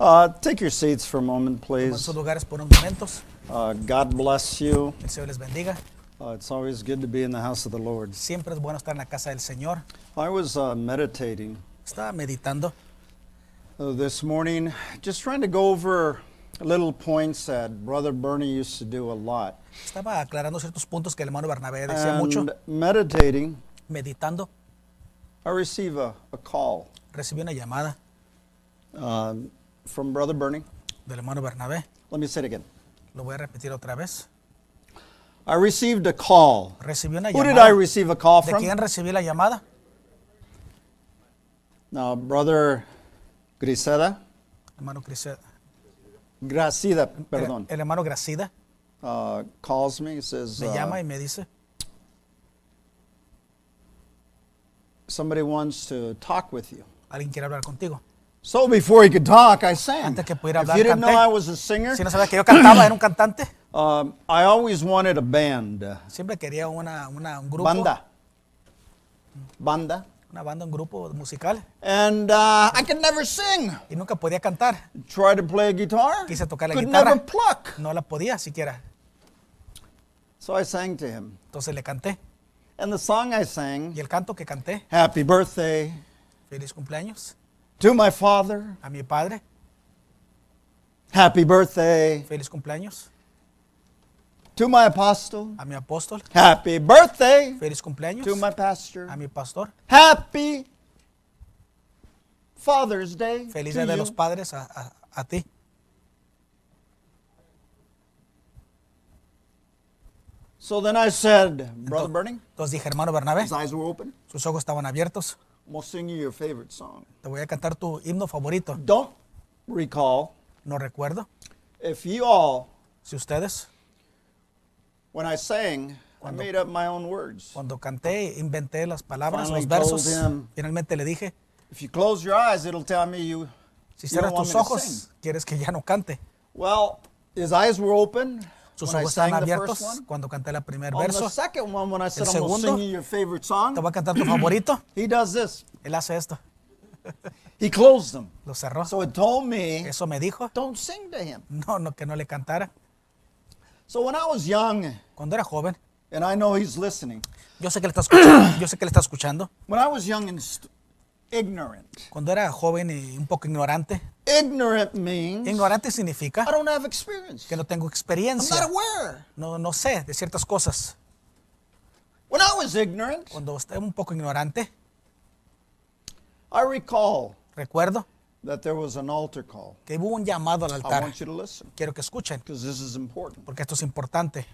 Uh, take your seats for a moment, please. sus lugares por unos momentos. Uh, God bless you. El Señor les bendiga. Uh, it's always good to be in the house of the Lord. Siempre es bueno estar en la casa del Señor. I was uh, meditating Estaba meditando uh, this morning, just trying to go over little points that Brother Bernie used to do a lot. Estaba aclarando ciertos puntos que el hermano Bernabé decía mucho. And meditating, Meditando, I receive a, a call recibí una llamada um, from Brother Bernie. del hermano Bernabé. Let me say it again. Lo voy a repetir otra vez. I received a call. Recibí una Who did I receive a call ¿De from? quién recibí la llamada? Now, Brother Griseda, Hermano Criseda. Gracida, El, perdón, el hermano Gracida uh, calls me. He says, me uh, llama y me dice, somebody wants to talk with you. alguien quiere hablar contigo. So before he could talk, I sang. Antes que pudiera If hablar, you didn't know canté. I was a singer, Si no sabía que yo cantaba, era un cantante. um, I always wanted a band. Siempre quería una, una- un grupo. Banda. Banda. Una banda, un grupo musical. And uh, I could never sing. Y nunca podía cantar. Tried to play a guitar. Quise tocar la could guitarra. never pluck. No la podía siquiera. So I sang to him. Entonces le canté. And the song I sang, Y el canto que canté, Happy Birthday feliz cumpleaños to my father. a mi padre, Happy Birthday feliz cumpleaños to my apostle. a mi apóstol, Happy birthday feliz cumpleaños to my pastor. a mi pastor, Happy Father's Day. feliz día de you. los padres a, a- a ti. So then I said, Brother Bernie, Entonces dije, hermano Bernabé, his eyes were open. sus ojos estaban abiertos, To sing you your favorite song. te voy a cantar tu himno favorito. Don't recall No recuerdo if you all, si ustedes, when I sang, I made up my own words. cuando canté, inventé las palabras, Finally los versos, him. finalmente le dije, If you close your eyes, it'll tell me you, si cierras tus ojos, quieres que ya no cante. Well, his eyes were open Sus ojos the abiertos one. cuando canté el primer verso. El segundo. song, Te voy a cantar tu favorito. he does this. Él hace esto. He closed them. Lo cerró. So it told me, Eso me dijo. don't sing to him. No, no, que no le cantara. So when I was young, Cuando era joven, and I know he's listening, yo sé que le está escuchando. Yo sé que le está escuchando. when I was young and ignorant, Cuando era joven y un poco ignorante. ignorant means Ignorante significa I don't have experience. que no tengo I'm not experiencia. aware. No, no sé de ciertas cosas. When I was ignorant, Cuando estaba un poco ignorante, I recall recuerdo that there was an altar call. que hubo un llamado al I altar. want you to listen Quiero que escuchen, because this is important. porque esto es importante.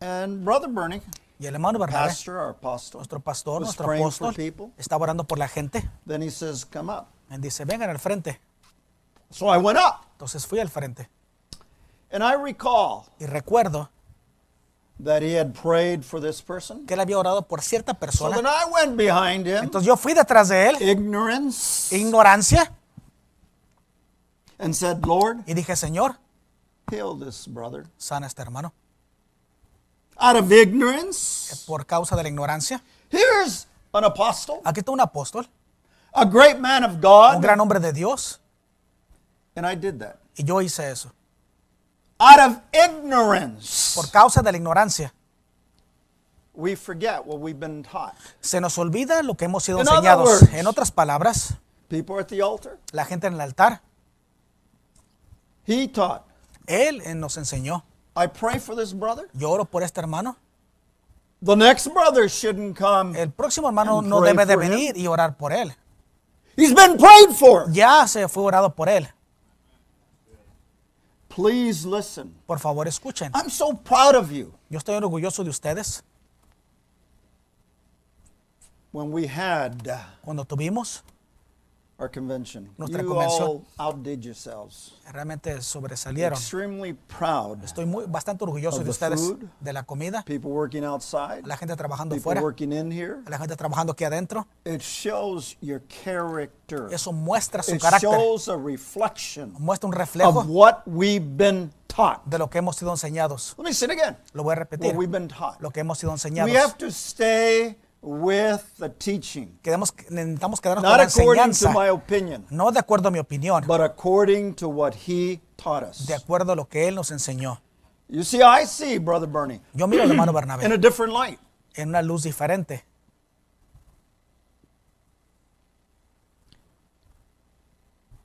And Brother Bernie, Y el hermano Bernabé, pastor, our apostle, nuestro pastor, was nuestro praying for apóstol, people. estaba orando por la gente. Then he says, Come up. Él dice, vengan al frente. So I went up. Entonces fui al frente. And I recall Y recuerdo that he had prayed for this person. que él había orado por cierta So persona. then I went behind him, Entonces yo fui detrás de él, ignorance, ignorancia, and said, Lord, y dije, Señor, heal this brother. sana a este hermano. Out of ignorance, Por causa de la ignorancia. here's an apostle, Aquí está un apóstol, a great man of un God. gran hombre de Dios, And I did that. y yo hice eso. Out of ignorance, Por causa de la ignorancia. we forget what we've been taught. Se nos olvida lo que hemos sido In other enseñados. words- En otras palabras, People at the altar, la gente en el altar, he taught. él eh, nos enseñó. I pray for this brother. Yo oro por este hermano. The next brother shouldn't come. El próximo hermano no debe de for him. venir y orar por él. He's been prayed for. Ya se fue orado por él. Please listen. Por favor, escuchen. I'm so proud of you. Yo estoy orgulloso de ustedes. When we had uh, Cuando tuvimos, our convention, Nuestra you all outdid yourselves. realmente sobresalieron. Extremely proud. Estoy muy, bastante orgulloso Of de ustedes, food. de la comida, People working outside, la gente trabajando people fuera, working in here. la gente trabajando aquí adentro. It shows your character. Eso muestra su It carácter, shows a reflection muestra un of reflejo what we've been taught. de lo que hemos sido enseñados. Let me say it again. Lo voy a repetir. What we've been taught. Lo que hemos sido We enseñados. have to stay with the teaching. Quedemos- necesitamos quedarnos con Not la according to enseñanza. my opinion, No de acuerdo a mi opinión, but according to what he taught us. de acuerdo a lo que Él nos enseñó. You see, I see Brother Bernie Yo miro al hermano in Bernabé a different light. en una luz diferente.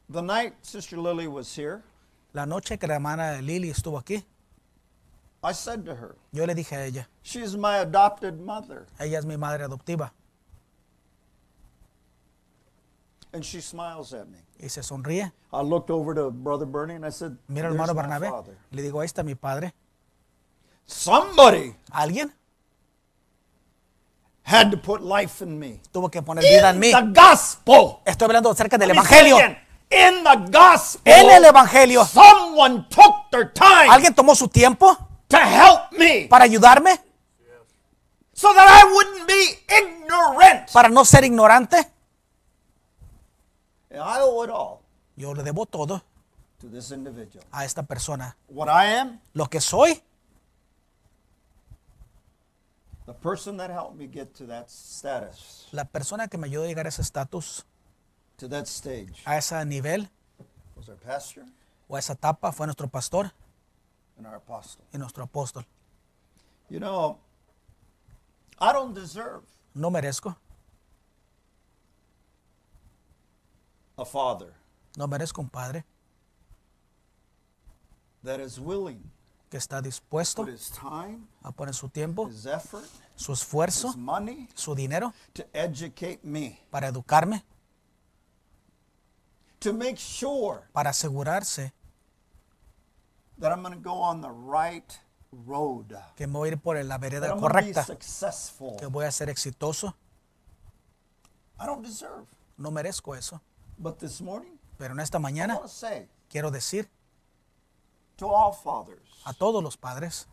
The night Sister Lily was here, La noche que la hermana Lily estuvo aquí, I said to her, yo le dije a ella, She is my adopted mother. ella es mi madre adoptiva. And she smiles at me. Y se sonríe. I looked over to Brother Bernie and I said, Mira There's hermano my Bernabé. father. Le digo, ahí está mi padre. Somebody Alguien had to put life in me. tuvo que poner vida en In mí. the gospel. Estoy hablando acerca del Let me say Evangelio. again. In the gospel. En el Evangelio. Someone took their time Alguien tomó su tiempo to help me para ayudarme, so that I wouldn't be ignorant. para no ser ignorante. And I owe it all Yo le debo todo to this individual. a esta persona. What I am, Lo que soy, the person that helped me get to that status, la persona que me ayudó a llegar a ese estatus, to that stage, a ese nivel was our pastor o a esa etapa fue nuestro pastor and our apostle. y nuestro apóstol. You know, I don't deserve No merezco, a father no merezco un padre that is willing que está to dispuesto put his time, a poner su tiempo, his effort, su esfuerzo, his money su dinero to educate me, para educarme, to make sure para asegurarse that I'm going to go on the right road, que me voy a ir por la that vereda I'm be correcta, successful. que voy a ser exitoso. I don't deserve. No merezco eso. But this morning, Pero en esta I mañana want to say quiero decir to all fathers, a todos los padres,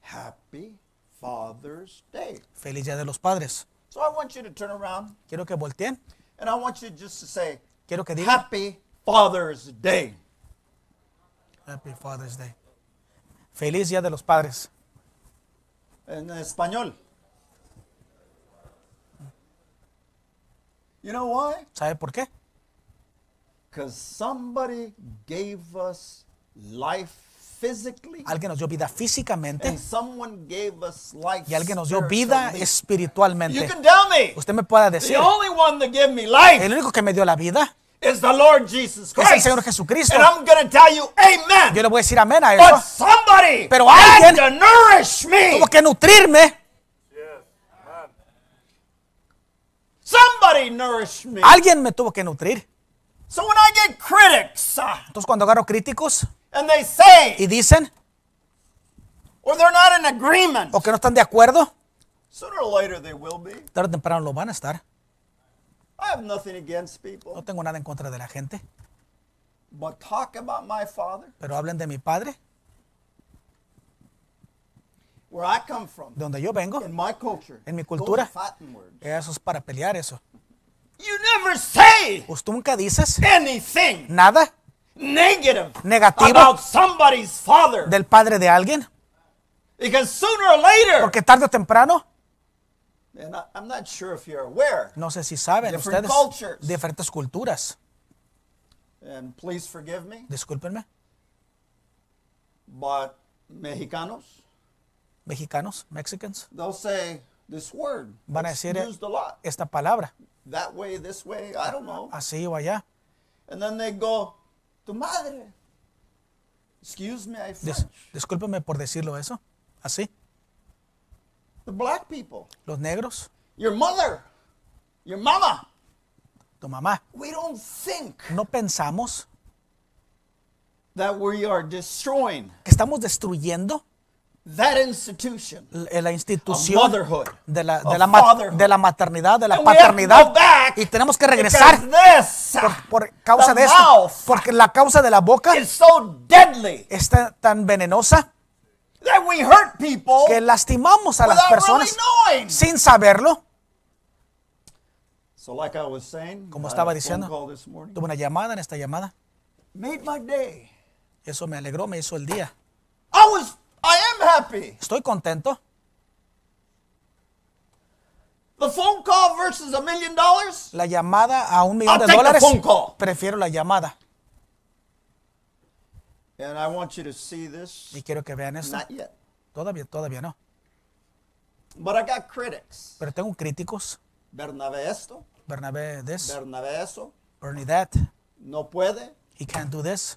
Happy Father's Day. feliz Día de los Padres. So I want you to turn around Quiero que volteen, and I want you just to say, quiero que digan Happy Father's Day. Happy Father's Day. Feliz Día de los Padres. En español. You know why? ¿Sabe por qué? Because somebody gave us life physically, Alguien nos dio vida físicamente and someone gave us life y alguien nos dio vida spiritually. You espiritualmente. can tell me. Usted me puede decir, The only one that gave me life el único que me dio la vida is the Lord Jesus es el Christ. Señor Jesucristo. And I'm going to tell you, amen. Yo le voy a decir amén a But eso. somebody Pero alguien to nourish me. Tuvo que nutrirme. Somebody nourished me. Alguien me tuvo que nutrir. So when I get critics uh, Entonces cuando agarro críticos and they say, y dicen or they're not in agreement, o que no están de acuerdo, sooner or later they will be. tarde o temprano lo van a estar. I have nothing against No people, tengo nada en contra de la gente, but talk about my father, pero hablen de mi padre, where I come from, de donde yo vengo. in my culture. En mi cultura. words. Eso es para pelear eso. You never say Pues tú nunca dices anything nada negative Negativo. about somebody's father. del padre de alguien, Because sooner or later, porque tarde o temprano, no sé si saben Different ustedes, cultures. diferentes culturas. and please forgive me, Discúlpenme, but Mexicanos, mexicanos, Mexicans, they'll say this word. Van a decir, used a lot. esta palabra, That way, this way, I don't know. así o allá. And then they go, tu madre. Excuse me, I Dis- French. por decirlo eso, así. The black people, Los negros, your mother, your mama. tu mamá. We don't think No pensamos that we are destroying que estamos destruyendo that institution l- la of institución motherhood. de la, de of la, ma- fatherhood. de la maternidad, de la And we have to paternidad. go back Y tenemos que regresar because this, por, por causa the de esto. mouth Porque la causa de la boca is so deadly está tan venenosa that we hurt people que lastimamos a las personas really sin saberlo. So like I was saying, Como I estaba diciendo. Tuve una llamada en esta llamada. made my day. Eso me alegró, me hizo el día. I was, I am happy. Estoy contento. The phone call versus a million dollars? La llamada a un millón I'll de dólares. Prefiero la llamada. And I want you to see this. Y quiero que vean esto. Not yet. Todavía, todavía no. But I got critics. Pero tengo críticos. Bernabé esto, Bernabé this, Bernabé eso, Bernie that. no puede, He can't do this.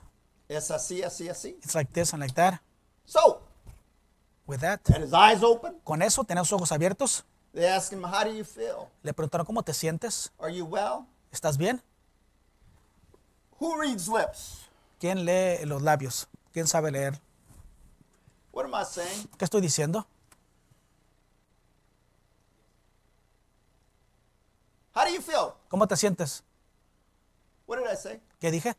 es así, así, así. It's like this and like that. So, With that. had his eyes open. Con eso, tenía sus ojos abiertos. They asked him, How do you feel? Le preguntaron, ¿cómo te sientes? Are you well? ¿Estás bien? Who reads lips? ¿Quién lee los labios? ¿Quién sabe leer? What am I saying? ¿Qué estoy diciendo? How do you feel? ¿Cómo te sientes? What did I say? ¿Qué dije?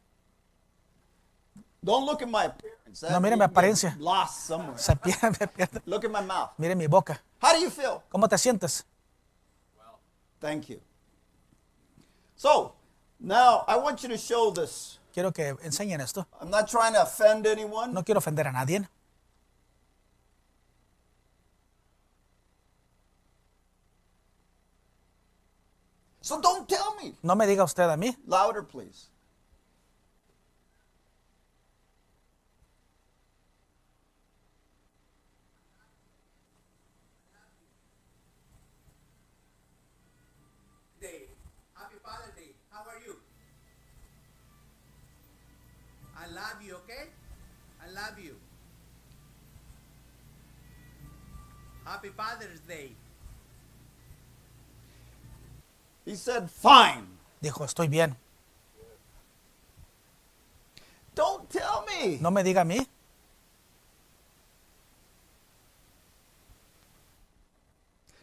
Don't look at my appearance. No, mire mi apariencia. Lost somewhere. Se pierde, pierde. Look at my mouth. Mire mi boca. How do you feel? ¿Cómo te sientes? Thank you. So, now I want you to show this. Quiero que enseñen esto. I'm not trying to offend anyone. No quiero ofender a nadie. So don't tell me. No me diga usted a mí. Louder, please. Day. Happy Father's Day. How are you? I love you, okay? I love you. Happy Father's Day. He said, Fine. Dijo, estoy bien. Don't tell me. No me diga a mí.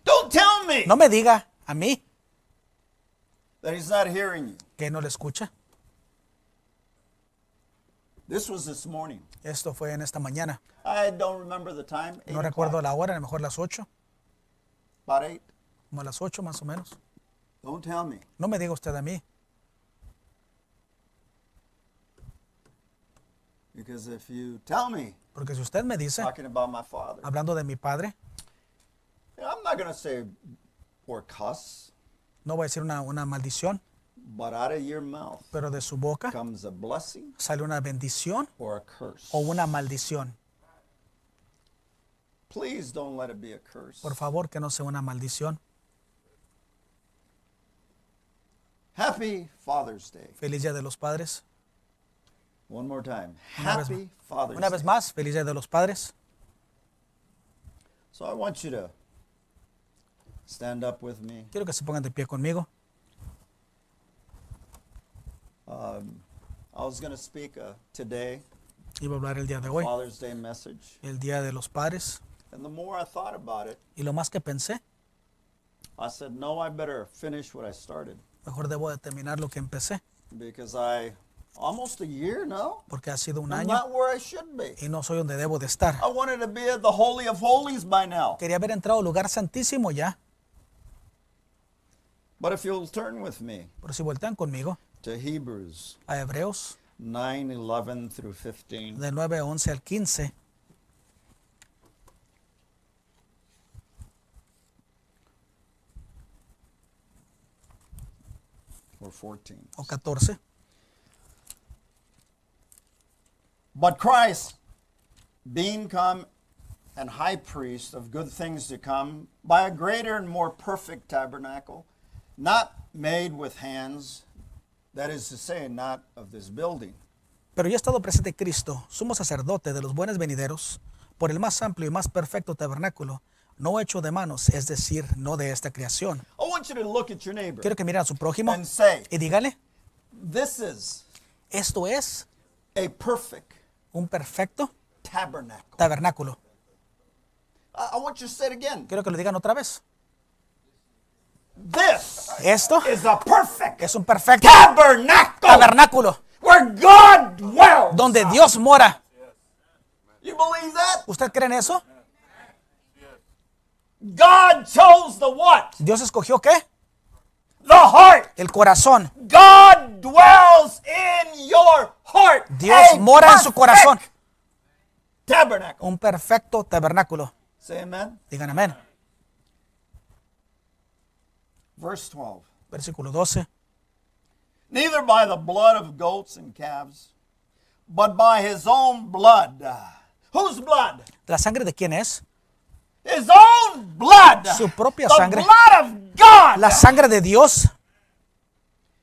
Don't tell me No me diga a mí that he's not hearing you. que no le escucha. This was this morning. Esto fue en esta mañana. I don't remember the time. No recuerdo la hora, a lo mejor las 8, About eight. como a las 8 más o menos. Don't tell me. No me diga usted a mí, Because if you tell me, porque si usted me dice, talking about my father, hablando de mi padre, I'm not going to say or cuss, no voy a decir una, una maldición, but out of your mouth pero de su boca comes a blessing sale una bendición or a curse. o una maldición. Please don't let it be a curse. Por favor, que no sea una maldición. Happy Father's Day. Feliz Día de los Padres. One more time. Una vez- Happy Father's Una vez Day. más, feliz Día de los Padres. So I want you to stand up with me. Quiero que se pongan de pie conmigo. Um, I was going to speak uh, today, Iba a hablar el día de hoy, Father's Day message. el Día de los Padres. And the more I thought about it, Y lo más que pensé, I said, no, I better finish what I started. mejor debo de terminar lo que empecé, Because I, almost a year now, porque ha sido un I'm año not where I should be. y no soy donde debo de estar. I wanted to be at the Holy of Holies by now. Quería haber entrado al lugar santísimo ya, But if you'll turn with me pero si voltean conmigo to Hebrews a Hebreos 9 11 through 15. del 9, 11 al 15, or 14. o 14. But Christ, being come and high priest of good things to come, by a greater and more perfect tabernacle, not made with hands, that is to say, not of this building, Pero ya ha estado presente Cristo, sumo sacerdote de los buenos venideros, por el más amplio y más perfecto tabernáculo, no hecho de manos, es decir, no de esta creación. I want you to look at your neighbor Quiero que miren a su prójimo and say, y dígale, This is esto es a perfect un perfecto tabernacle. tabernáculo. I I want you to say it again. Quiero que lo digan otra vez. This Esto is a perfect es un perfecto tabernacle tabernáculo where God dwells. donde Dios mora. You believe that? ¿Usted cree en eso? God chose the what? Dios escogió qué? The heart. El corazón. God dwells in your heart. Dios mora en su corazón. Tabernacle. Un perfecto tabernáculo. Say amen. Digan amén. Verse 12. Versículo 12. Neither by the blood of goats and calves, but by his own blood. Whose blood? ¿La sangre de quién es? His own blood. Su propia the sangre. blood of God. La sangre de Dios.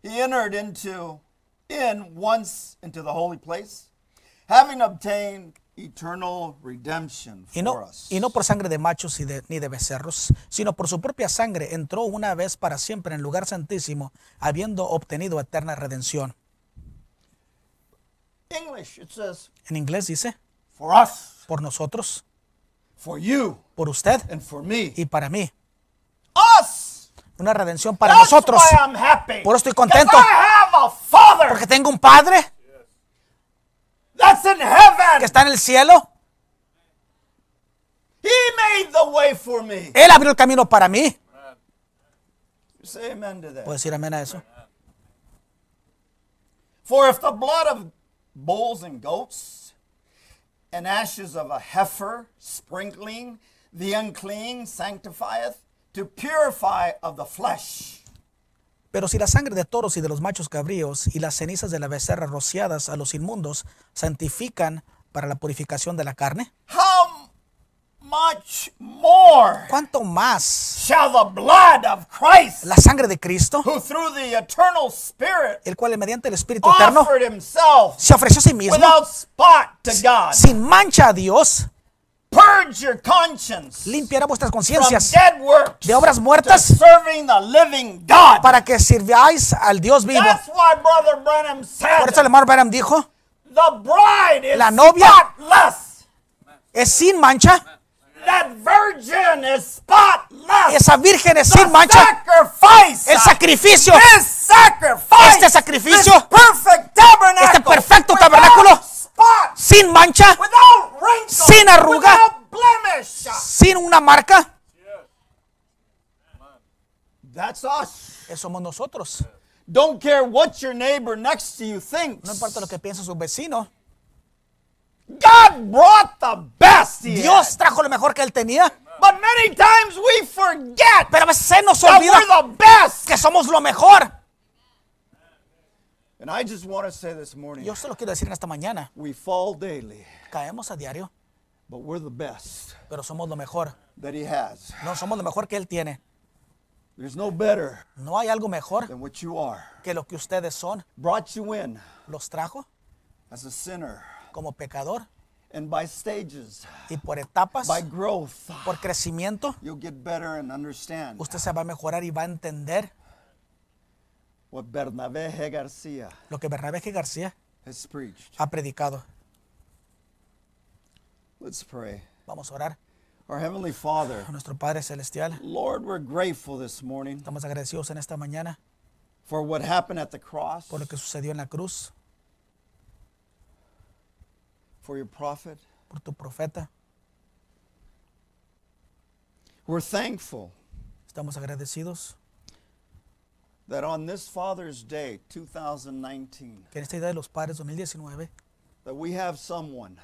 he entered into in once into the holy place, having obtained eternal redemption Y for no, us. y no por sangre de machos y de- ni de becerros, sino por su propia sangre entró una vez para siempre en el lugar santísimo, habiendo obtenido eterna redención. English, it says, En inglés dice, for us, por nosotros, for you, por usted and for me. y para mí. Us. Una redención para That's nosotros. why I'm happy. Por eso estoy contento. I have a father Porque tengo un Padre that's in heaven. que está en el cielo. He made the way for me. Él abrió el camino para mí. Say amen to that. Decir amén a eso? For if the blood of bulls and goats and ashes of a heifer sprinkling the unclean sanctifieth to purify of the flesh, Pero si la sangre de toros y de los machos cabríos y las cenizas de la becerra rociadas a los inmundos santifican para la purificación de la carne, how much more ¿cuánto más shall the blood of Christ, la sangre de Cristo, who through the eternal Spirit el cual mediante el Espíritu Eterno offered himself se ofreció a sí mismo without spot to God, sin mancha a Dios, limpiará vuestras conciencias de obras muertas serving the living God. para que sirváis al Dios vivo. Por eso el hermano Branham dijo, the bride is La novia- spotless. es sin mancha, That virgin is spotless. esa virgen es The sin mancha, sacrifice. el sacrificio, This sacrifice. Este sacrificio, This perfect tabernacle. este perfecto tabernáculo, spot, sin mancha, without wrinkle, sin arruga, without blemish. sin una marca, That's us. eso somos nosotros. Don't care what your neighbor next to you thinks. No importa lo que piense su vecino, God brought the best. Dios trajo lo mejor que él tenía, But many times we forget pero a veces se nos that olvida we're the best. que somos lo mejor. And I just want to say this morning, Yo se lo quiero decir en esta mañana, we fall daily, caemos a diario, but we're the best pero somos lo mejor. that he has. No somos lo mejor que él tiene. There's no better No hay algo mejor than what you are. que lo que ustedes son. Brought you in Los trajo as a sinner como pecador and by stages, y por etapas, by growth, por crecimiento, you'll get better and understand usted se va a mejorar y va a entender what Bernabé G. Garcia lo que Bernabé G. García has preached. ha predicado. Let's pray. Vamos a orar Our Heavenly Father, nuestro Padre Celestial. Lord, we're grateful this morning Estamos agradecidos en esta mañana for what happened at the cross, por lo que sucedió en la cruz, for your prophet. por tu profeta. We're thankful Estamos agradecidos that on this Father's Day, 2019, que en esta idea de los padres 2019, that we have someone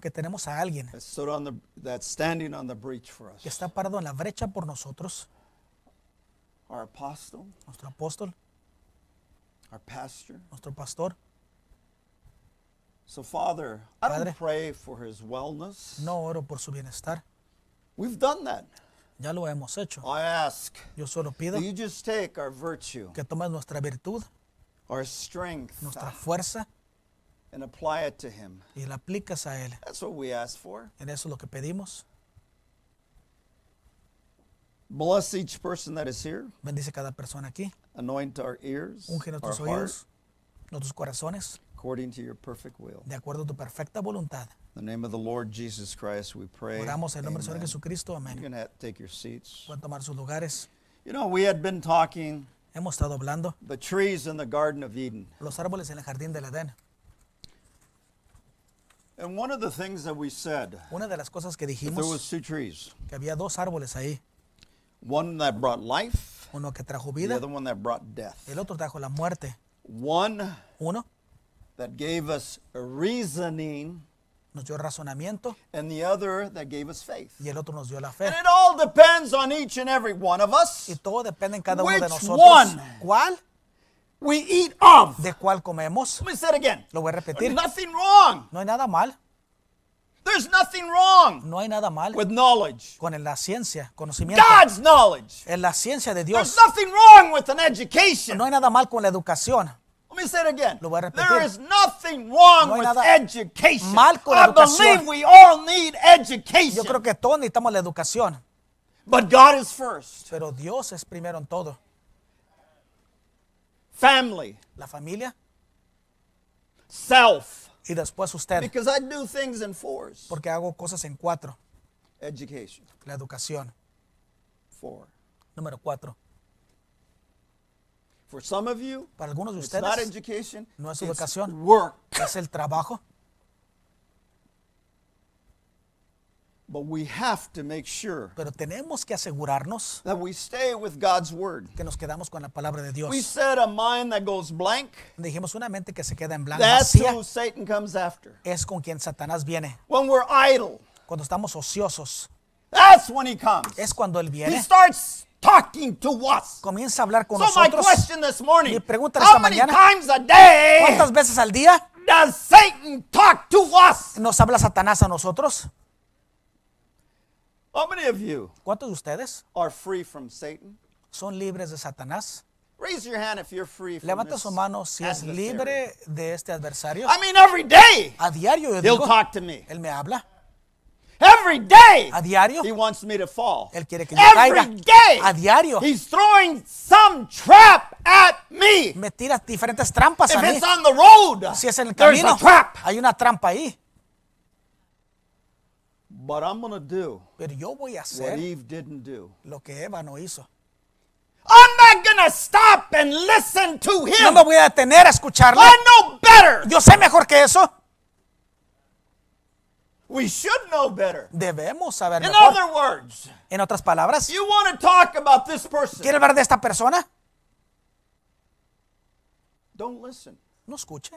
que tenemos a alguien that stood on the that's standing on the breach for us. que está parado en la brecha por nosotros, Our apostle, nuestro apóstol, our pastor. nuestro pastor. So, Father, I Padre. don't pray for his wellness. No oro por su bienestar, We've done that. Ya lo hemos hecho. I ask Yo solo pido you just take our virtue, que tomes nuestra virtud, our strength, nuestra fuerza and apply it to him. y la aplicas a Él. That's what we ask for. En eso es lo que pedimos. Bless each person that is here. Bendice cada persona aquí. Anoint our ears, Unge our nuestros heart, oídos, nuestros corazones, according to your perfect will. de acuerdo a tu perfecta voluntad. In the name of the Lord Jesus Christ, we pray. Oramos en el nombre del Señor Amen. You Amén. can have, take your seats. Pueden tomar sus lugares. You know, we had been talking Hemos estado hablando the trees in the Garden of Eden. los árboles en el jardín del Edén. And one of the things that we said, Una de las cosas que there dijimos, was two trees. que había dos árboles ahí. One that brought life, Uno que trajo the vida, other one that brought death. el otro trajo la muerte. One Uno that gave us a reasoning nos dio razonamiento and the other that gave us faith. y el otro nos dio la And fe. it all depends on each and every one of us. Y todo depende en cada uno de nosotros. one? ¿Cuál? We eat of. ¿De cuál comemos? Let me say it again. Lo voy a repetir. There's nothing wrong. No hay nada mal, There's nothing wrong no hay nada mal with knowledge. con la ciencia, conocimiento. God's knowledge. En la ciencia de There's Dios. nothing wrong with an education. No hay nada mal con la educación. Let me say it again. Lo voy a repetir. There is nothing wrong No with education. mal con la I educación. believe we all need education. Yo creo que todos necesitamos la educación, But God is first. pero Dios es primero en todo. Family, La familia self. y después usted, Because I do things in fours. porque hago cosas en cuatro. Education, La educación, four. número cuatro. For some of you, Para algunos de it's not ustedes education, no es it's educación. work. es el trabajo, But we have to make sure pero tenemos que asegurarnos that we stay with God's word. que nos quedamos con la palabra de Dios. We said a mind that goes blank, Dijimos una mente que se queda en blanco, that's vacía, who Satan comes after. es con quien Satanás viene. When we're idle, Cuando estamos ociosos, that's when he comes. es cuando él He viene, starts talking to us. comienza a hablar con So my nosotros. question this morning, Mi pregunta how esta many mañana, times a day ¿Cuántas veces al día does Satan talk to us? nos habla Satanás a nosotros? How many of you ¿Cuántos de ustedes are free from Satan? son libres de Satanás? Raise your hand if you're free from Levanta su mano si es libre de este adversario. I mean, every day A diario yo he'll digo, talk to me. él me habla. Every day A diario he wants me to fall. Él quiere que yo Every caiga. day A diario he's throwing some trap at me. me tira diferentes trampas a If mí. it's on the road, Si es en el there's camino, a trap. hay una trampa ahí. But I'm going to do Pero yo voy a what hacer Eve didn't do. lo que Eva no hizo. I'm not going to stop and listen to No him. me voy a detener a escucharle. I know better. Yo sé mejor que eso. We should know better. Debemos saber In mejor. other words, En otras palabras, you want to talk about this person. ¿quiere hablar de esta persona? Don't listen No escuche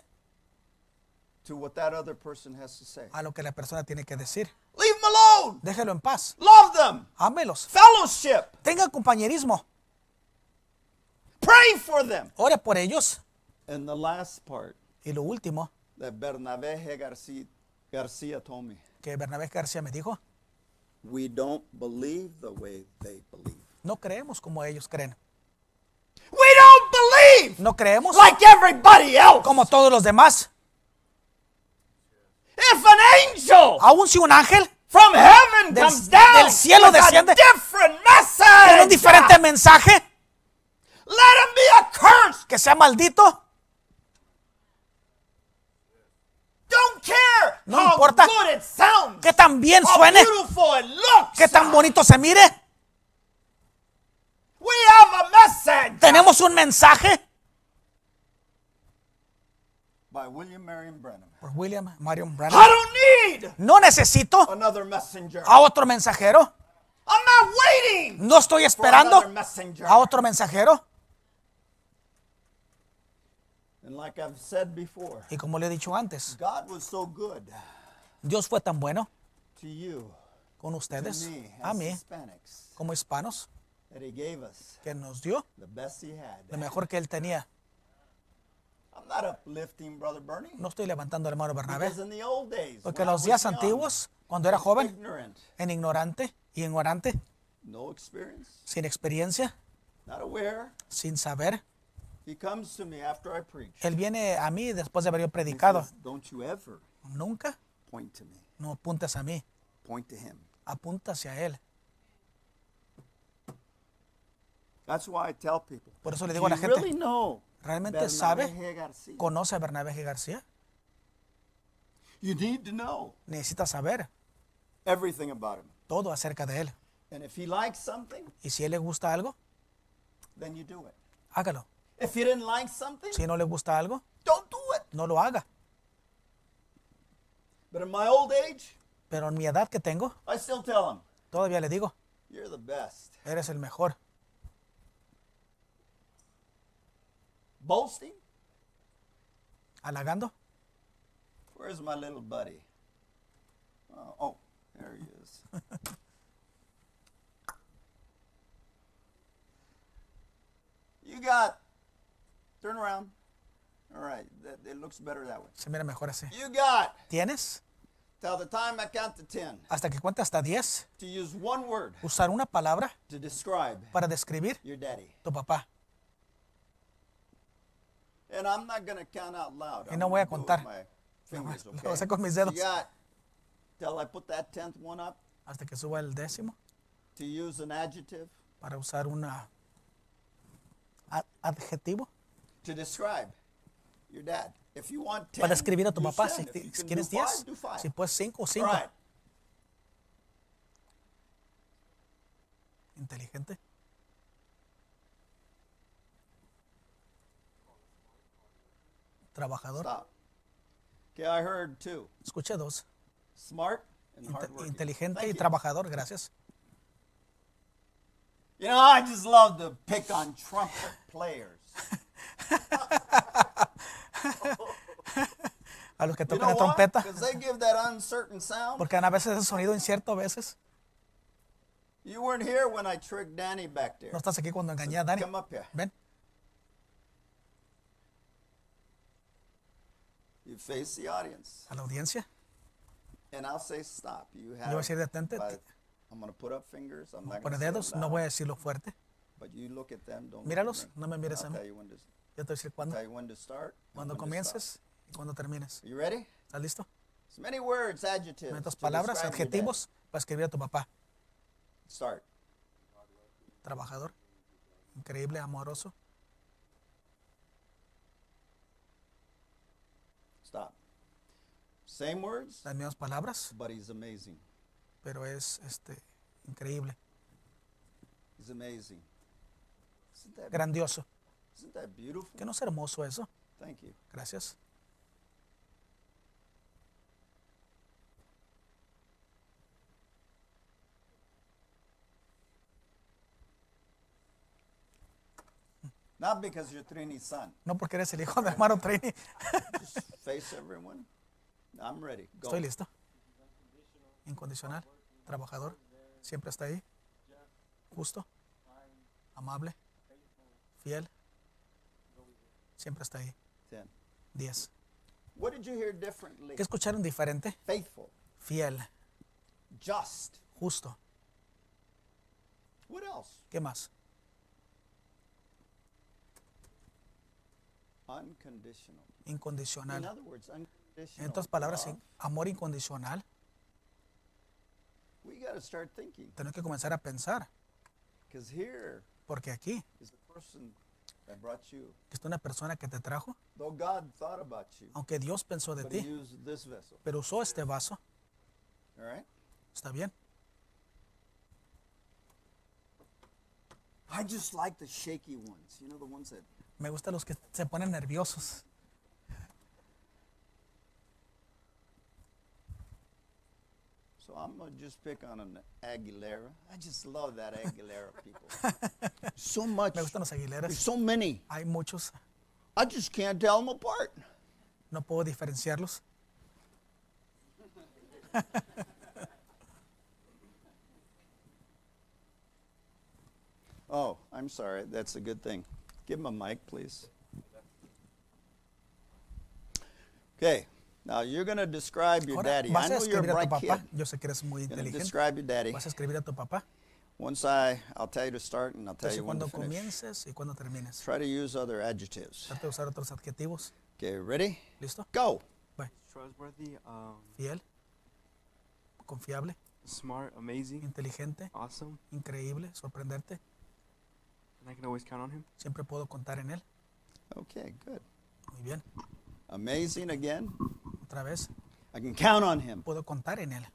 to what that other person has to say. a lo que la persona tiene que decir. Leave them alone. Déjelo en paz. Love them. Ámelos. Fellowship. Tenga compañerismo. Pray for them. Ore por ellos. And the last part Y lo último that Bernabé G. Garcia, told me que Bernabé García me dijo, we don't believe the way they believe. no creemos como ellos creen. We don't believe No creemos like everybody else. como todos los demás. If an angel Aún si un ángel from heaven Del- comes down del cielo desciende a different message, un diferente mensaje, let him be accursed. que sea maldito, Don't care No how importa. good it sounds, que tan bien how suene, beautiful it looks. que tan bonito se mire. We have a message Tenemos un mensaje by William Marion Brennan. por William Marion I Branham. don't need No necesito another messenger. a otro mensajero. I'm not waiting No estoy for esperando another messenger. a otro mensajero. And like I've said before, Y como le he dicho antes, God was so good Dios fue tan bueno con ustedes, a mí, como hispanos, que nos dio lo mejor que él tenía. I'm not uplifting Brother Bernie. No estoy levantando al hermano Bernabé, porque en los días antiguos, cuando era joven, ignorant, en ignorante y ignorante, sin experiencia, not aware, sin saber, he comes to me after I preach. él viene a mí después de haber yo predicado. says, Don't you ever Nunca point to me, no apuntes a mí, point to him. apunta hacia él. That's why I tell people. Por eso le "Do digo a la gente, really know ¿realmente Bernabé sabe? G. ¿Conoce a Bernabé G. García? You need to know Necesita saber everything about him. todo acerca de él. And if he likes something, Y si él le gusta algo, then you do it. hágalo. If he didn't like something, Si no le gusta algo, don't do it. no lo haga. But in my old age, Pero en mi edad que tengo, I still tell him, todavía le digo, you're the best. eres el mejor. Boasting? Halagando, Where's my little buddy? Uh, oh, there he is. you got. Turn around. All right, that, it looks better that way. Se mira mejor así. You got. ¿Tienes? Till the time I count to 10 Hasta que cuente hasta 10, to use one word usar una palabra to describe para describir your daddy. tu papá. And I'm not going to count out loud. Y no voy a contar. Lo okay? voy a hacer con mis You dedos. got till I put that tenth one up Hasta que suba el décimo to use an adjective para usar un adjetivo to describe your dad. If you want 10, para describir a tu papá. 10. Si, quieres do five, 10, do five. si puedes 5 o All 5. right. Inteligente. Trabajador. Okay, I heard two. Escuché dos. Smart and Inte- inteligente Thank y you. trabajador. Gracias. You know, I just love to pick on trumpet players. A los que You tocan know la trompeta. Because they give that uncertain sound. Porque a veces es sonido incierto a veces. You weren't here when I tricked Danny back there. No estás aquí cuando engañé a Dani. Come up here. Ven. You face the audience. A la audiencia. And I'll say stop. You have. voy a decir detente. I'm going to put up fingers. I'm not going to dedos. No voy a decirlo fuerte. But you look at them. Don't Míralos, Look at me. no me mires a mí. Yo te voy a decir cuándo. Cuando comiences y cuando termines. ¿Estás listo? Metas palabras, adjetivos para escribir a tu papá. Start. Trabajador. Increíble, amoroso. Stop. Same words, Las mismas palabras, but he's amazing. pero es este increíble, He's amazing. Grandioso. Isn't that beautiful? ¿Qué no es hermoso eso? Thank you. Gracias. Not because you're Trini's son. No porque eres el hijo de hermano Trini. Just face everyone. I'm ready. Go. Estoy listo. Incondicional, trabajador, siempre está ahí. Justo, amable, fiel. Siempre está ahí. Ten. 10. What did you hear differently? ¿Qué escucharon diferente? Faithful. Fiel, Just. justo. What else? ¿Qué más? Unconditional. In Incondicional. other words, unconditional. En otras palabras, love. in- amor incondicional. We got to start thinking. Tenemos que comenzar a pensar. Because here Porque aquí is the person you. está una persona que te trajo, aunque Dios pensó de ti, pero usó este vaso. ¿Está bien? I just like the shaky ones. You know, the ones that. Me gustan los que se ponen nerviosos. So I'm going to just pick on an Aguilera. I just love that Aguilera people. so much. Me gustan los There's aguileras. so many. Hay muchos. I just can't tell them apart. No puedo diferenciarlos. Oh, I'm sorry. That's a good thing. Give him a mic, please. Okay. Now you're going to describe your Ahora daddy. I vas a know you're a escribir a bright papá. kid. Yo sé que eres muy You're going to inteligente. describe your daddy. Vas a escribir a tu papá. Once I, I'll tell you to start and I'll tell Entonces, you when to cuando finish. comiences y cuando termines. Try to use other adjectives. Trata de usar otros adjetivos. Okay, ready? ¿Listo? Go. Bye. trustworthy, um, Fiel, confiable, smart, amazing, inteligente, awesome, increíble, sorprenderte. and I can always count on him. Siempre puedo contar en él. Okay, good. Muy bien. Amazing again. Otra vez. I can count on him. Puedo contar en él.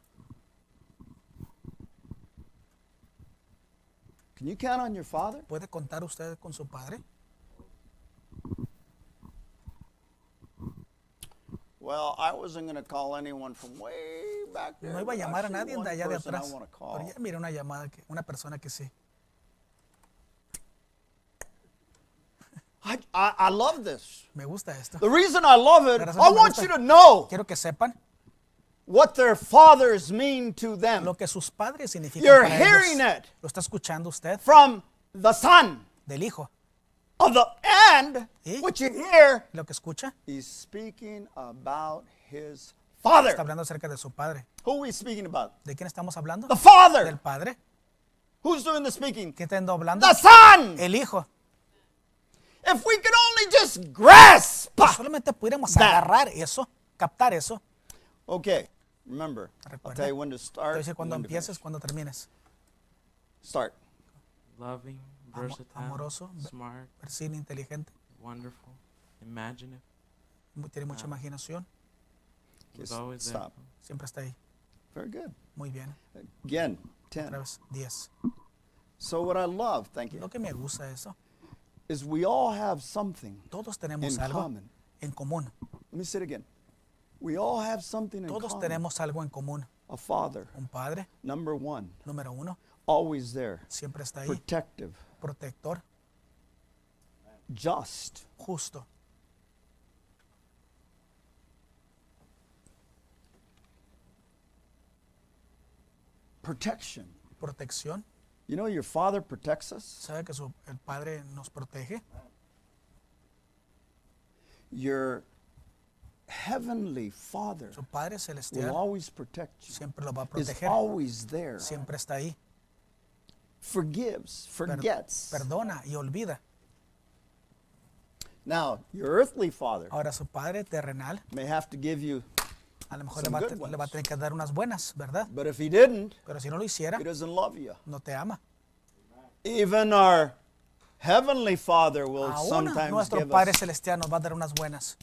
Can you count on your father? ¿Puede contar usted con su padre? Well, I wasn't going to call anyone from way back there. No iba a llamar a nadie de allá de atrás. Pero ya mira una llamada, que, una persona que sí. I, I, love this. Me gusta esto. The reason I love it, I want you to know Quiero que sepan what their fathers mean to them lo que sus padres significan You're para hearing ellos. it. ¿Lo está escuchando usted? from the son Del hijo. of the and ¿Y? what you hear ¿Lo que escucha? he's speaking about his Está father hablando acerca de su padre. who are we speaking about ¿De quién estamos hablando? the father Del padre. who's doing the speaking ¿Qué está hablando? the son El hijo. If we could only just grasp Si solamente pudiéramos That. agarrar eso, captar eso. okay remember i'll tell you when to start cuando empieces, cuando termines. start Loving, versatile, amoroso, smart, Persino, inteligente, wonderful, imaginative. tiene mucha imaginación, Just always there. stop siempre está ahí. very good Muy bien. again Otra 10 vez, 10. so what i love thank you Lo que me gusta eso, is we all have something todos tenemos in algo common en común. let me say it again we all have something in Todos common tenemos algo en común. a father Un padre, number one número uno, always there siempre está ahí. protective Protector, just justo. protection Protección. You know your father protects us ¿Sabe que su- el padre nos protege? your heavenly father Su padre will always protect you siempre lo va a is proteger. always there Siempre está ahí. forgives Per- forgets perdona y olvida. now your earthly father Ahora su padre terrenal may have to give you a lo mejor le va, a le va tener que dar unas buenas, ¿verdad? but if he didn't Pero si no lo hiciera, he doesn't love you no te ama. even our heavenly father will Aún sometimes nuestro give Padre us Celestial nos va a dar unas buenas.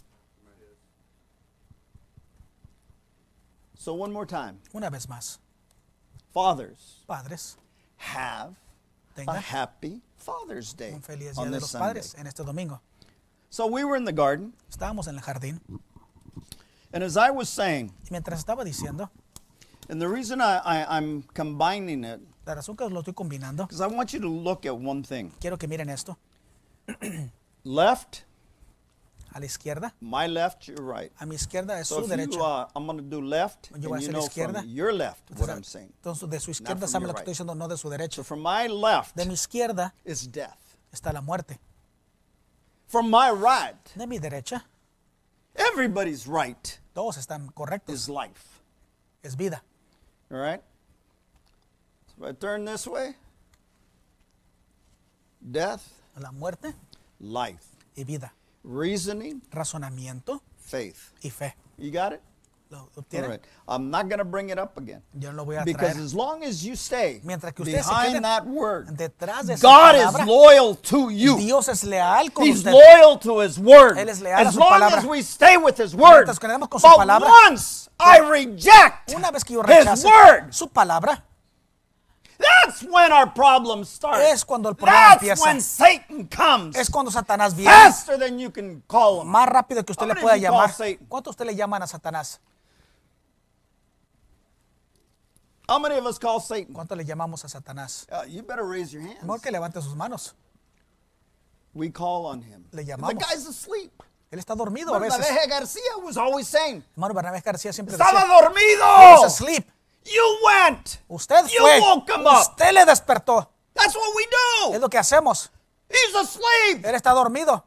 so one more time Una vez más, fathers padres, have a happy father's day un feliz on de los Sunday. padres en este domingo. so we were in the garden Estábamos en el jardín and as i was saying y mientras estaba diciendo, and the reason I, I, i'm combining it la razón que lo estoy combinando, because i want you to look at one thing quiero que miren esto. left A la izquierda, my left your right a mi izquierda es so su if you, uh, i'm going to do left Yo voy a and you hacer know izquierda. from your left what i'm saying entonces, de su izquierda from saben your lo que right. estoy diciendo, no de su so from my left De mi izquierda is death está la muerte. from my right De mi derecha, everybody's right todos están correctos. is life Es vida. all right so if i turn this way death La muerte life y vida. reasoning Razonamiento faith y fe. you got it ¿Lo all obtienen? right i'm not going to bring it up again Yo no lo voy a because traer. as long as you stay Mientras que se behind that word Detrás de esa god is palabra, loyal to you Dios es leal con He's usted. loyal to His word. Él es leal a as su long palabra. as we stay with His word. Mientras quedemos con su but palabra. once I reject Una vez que yo His rechace word, su palabra, that's when our problems start. Es cuando el problema that's empieza. when Satan comes es cuando Satanás viene faster than you can call him. más rápido que usted How le many pueda of you call llamar. Satan? ¿Cuánto usted le llaman a Satanás? How many of us call Satan? ¿Cuánto le llamamos a Satanás? Uh, you better raise your hands. Mejor que levante sus manos. We call on him. Le the llamamos. guy's asleep. Él está dormido a veces. Garcia was always saying, Hermano Bernabé García siempre "Estaba decía, dormido." "He's asleep. You went. Usted You fue. woke him up. Usted le despertó. That's what we Es do. lo que hacemos. He's asleep. Él está dormido.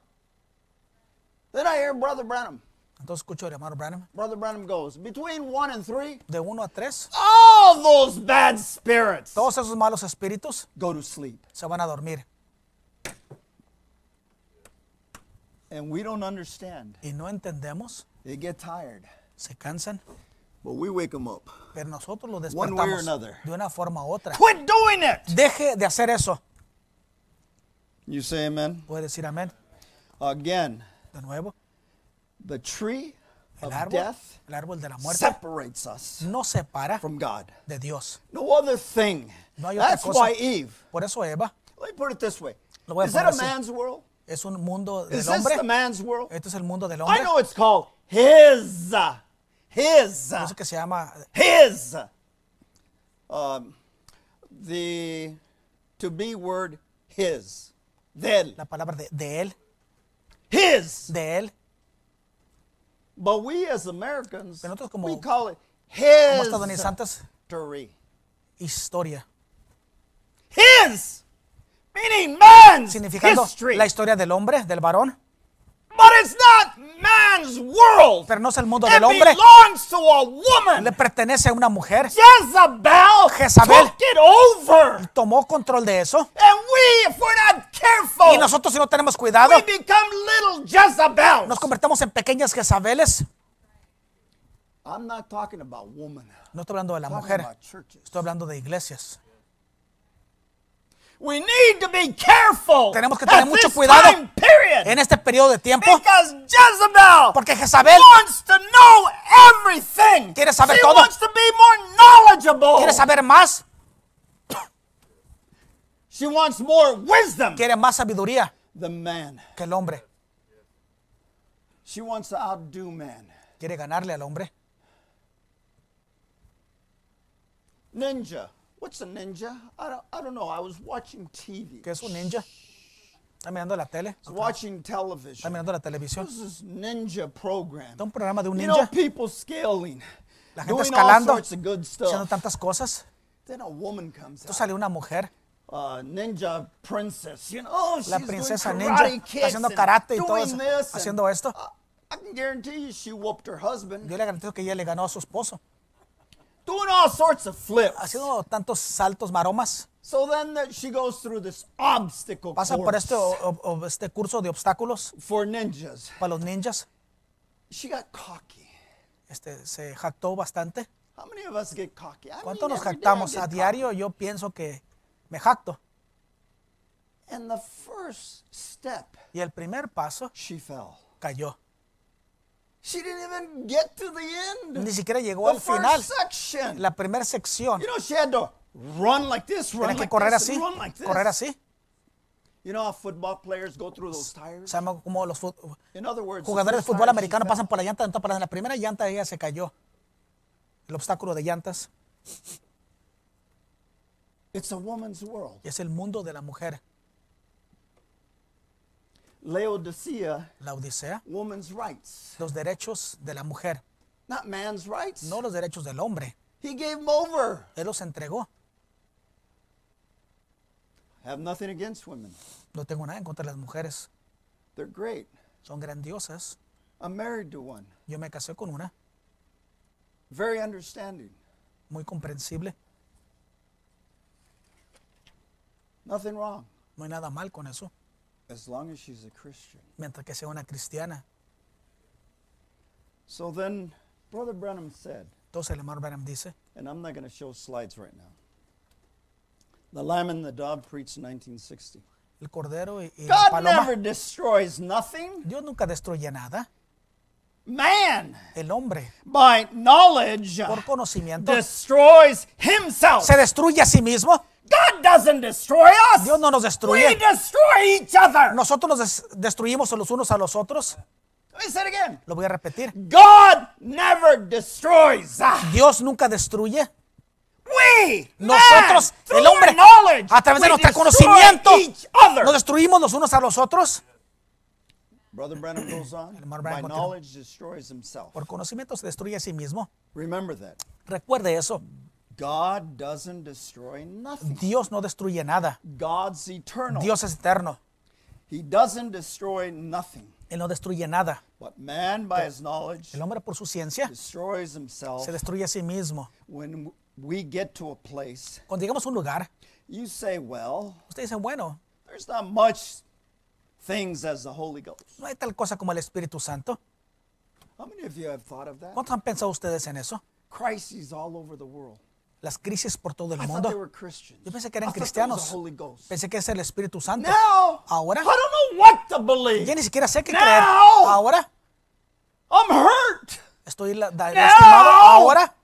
Then I hear Brother Branham. Entonces escucho al hermano Branham Brother Branham goes, between one and three, de 1 a 3. all those bad spirits Todos esos malos espíritus go to sleep. se van a dormir. And we don't understand. Y no entendemos, They get tired. se cansan, But we wake them up. pero nosotros los One way or despertamos another. de una forma u otra. Quit doing it. Deje de hacer eso. You say amen? Puede decir amén. Again, De nuevo, the tree el of árbol, death el árbol de la muerte separates us nos separa from God. de Dios. No other thing. No hay otra That's cosa. why Eve. Por eso Eva Let me put it this way. Lo voy a Is that a así. man's world? es un mundo del Is this the man's world? Este es el mundo del I hombre. know it's called his. His. uh, Eso que se llama his. Um, the to be word his. Del. la palabra de, de él, His. de él. But we as Americans, Pero nosotros como- we call it ¿Cómo está Donis Santos? history. Historia. His, meaning man's Significando history. la historia del hombre, del varón. But it's not man's world. Pero no es el mundo It del hombre. belongs to a woman. Le pertenece a una mujer. Jezebel, Jezabel. took it over. Tomó control de eso. And we, if we're not careful, Y nosotros si no tenemos cuidado, we become little Jezebels. nos convertimos en pequeñas Jezabeles. I'm not talking about woman. No estoy hablando de la I'm mujer, estoy hablando de iglesias. We need to be careful Tenemos que tener at mucho cuidado period. En este periodo de tiempo, Because Jezebel porque Jezabel wants to know everything. Quiere saber She todo. wants to be more knowledgeable. quiere saber más, She wants more wisdom quiere más sabiduría than man. que el hombre. She wants to outdo man. Quiere ganarle al hombre. Ninja. What's a ninja? I don't, I don't know. I was watching TV. ¿Qué es un ninja? Está mirando la tele. Was watching Está television. mirando la televisión. This is ninja program. Está un programa de un You know, ninja. people scaling, La gente doing all escalando, sorts of good haciendo stuff. tantas cosas. Then a woman comes Entonces sale una mujer, uh, ninja princess. You know, oh, la doing princesa karate ninja, kicks está haciendo karate y todo doing eso, haciendo esto. I can guarantee you she whooped her husband. Yo le garantizo que ella le ganó a su esposo, Doing all sorts of flips. haciendo tantos saltos maromas. So then she goes through this obstacle Pasa por este, o- o- este curso de obstáculos for ninjas. para los ninjas. She got cocky. Este, se jactó bastante. How many of us get cocky? I ¿Cuánto mean, nos jactamos a diario? Yo pienso que me jacto. cocky. And the first step, Y el primer paso she fell. cayó. She didn't even get to the end. Ni siquiera llegó the al final. section. La primera sección. You know, she had to run like this, run Tiene que like correr this, así. run like this. Correr así. You know how football players go through those tires? Llama como los fut- In other words, jugadores de fútbol americano pasan por la llanta. Entonces, para la primera llanta ella se cayó. El obstáculo de llantas. It's a woman's world. Es el mundo de la mujer. Laodicea, La Odisea. woman's rights, Los derechos de la mujer. not man's rights. No los derechos del hombre. He gave them over. Él los entregó. Have nothing against women. No tengo nada en contra de las mujeres. They're great. Son grandiosas. I'm married to one. Yo me casé con una. Very understanding. Muy comprensible. Nothing wrong. No hay nada mal con eso. As long as she's a Christian. Mientras que sea una cristiana. So then, Brother Branham said, Entonces el hermano Branham dice. and I'm not going to show slides right now. The Lamb and the Dove preached in 1960. El cordero y, y God paloma. never destroys nothing. Dios nunca destruye nada. Man, El hombre, by knowledge, por conocimiento, destroys himself. se destruye a sí mismo. God doesn't destroy us. Dios no nos We destruye. destroy each other. Nosotros nos des- destruimos los unos a los otros. Let me say it again. Lo voy a repetir. God never destroys. Dios nunca destruye. We, Nosotros, man, through el hombre, our knowledge, a través de we nuestro destroy conocimiento, each other. nos destruimos los unos a los otros. Brother Branham goes on. By knowledge destroys himself. Por conocimiento se destruye a sí mismo. Remember that. Recuerde eso. God doesn't destroy nothing. Dios no destruye nada. God's eternal. Dios es eterno. He doesn't destroy nothing. Él no destruye nada. But man, by his knowledge, El hombre por su ciencia destroys himself se destruye a sí mismo. when we get to a place. Cuando llegamos a un lugar, You say, well, usted dice, bueno, there's not much things as the Holy Ghost. no hay tal cosa como el Espíritu Santo. How many of you have thought of that? ¿Cuántos han pensado ustedes en eso? Crises all over the world. Las crisis por todo el mundo. Yo pensé que eran cristianos. Pensé que es el Espíritu Santo. Ahora, I don't know what to believe. ya ni siquiera sé qué creer. Ahora, I'm hurt. estoy lastimado. Ahora,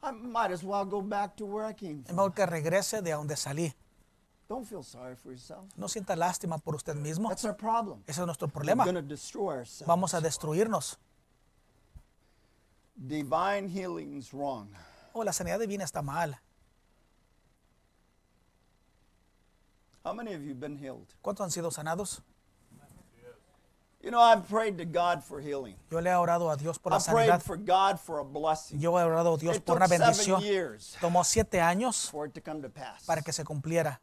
I might as well go back to where I came es mejor que regrese de donde salí. Don't feel sorry for yourself. No sienta lástima por usted mismo. That's our problem. Ese es nuestro We're problema. going to destroy ourselves. Vamos a destruirnos. Divine healing's wrong. Oh, la sanidad divina está mal. How many of you been healed? ¿Cuántos han sido sanados? You know, I've prayed to God for healing. Yo le he orado a Dios por la prayed sanidad. for God for a blessing. Yo he orado a Dios It por una bendición. years Tomó siete años for it to come to pass. para que se cumpliera.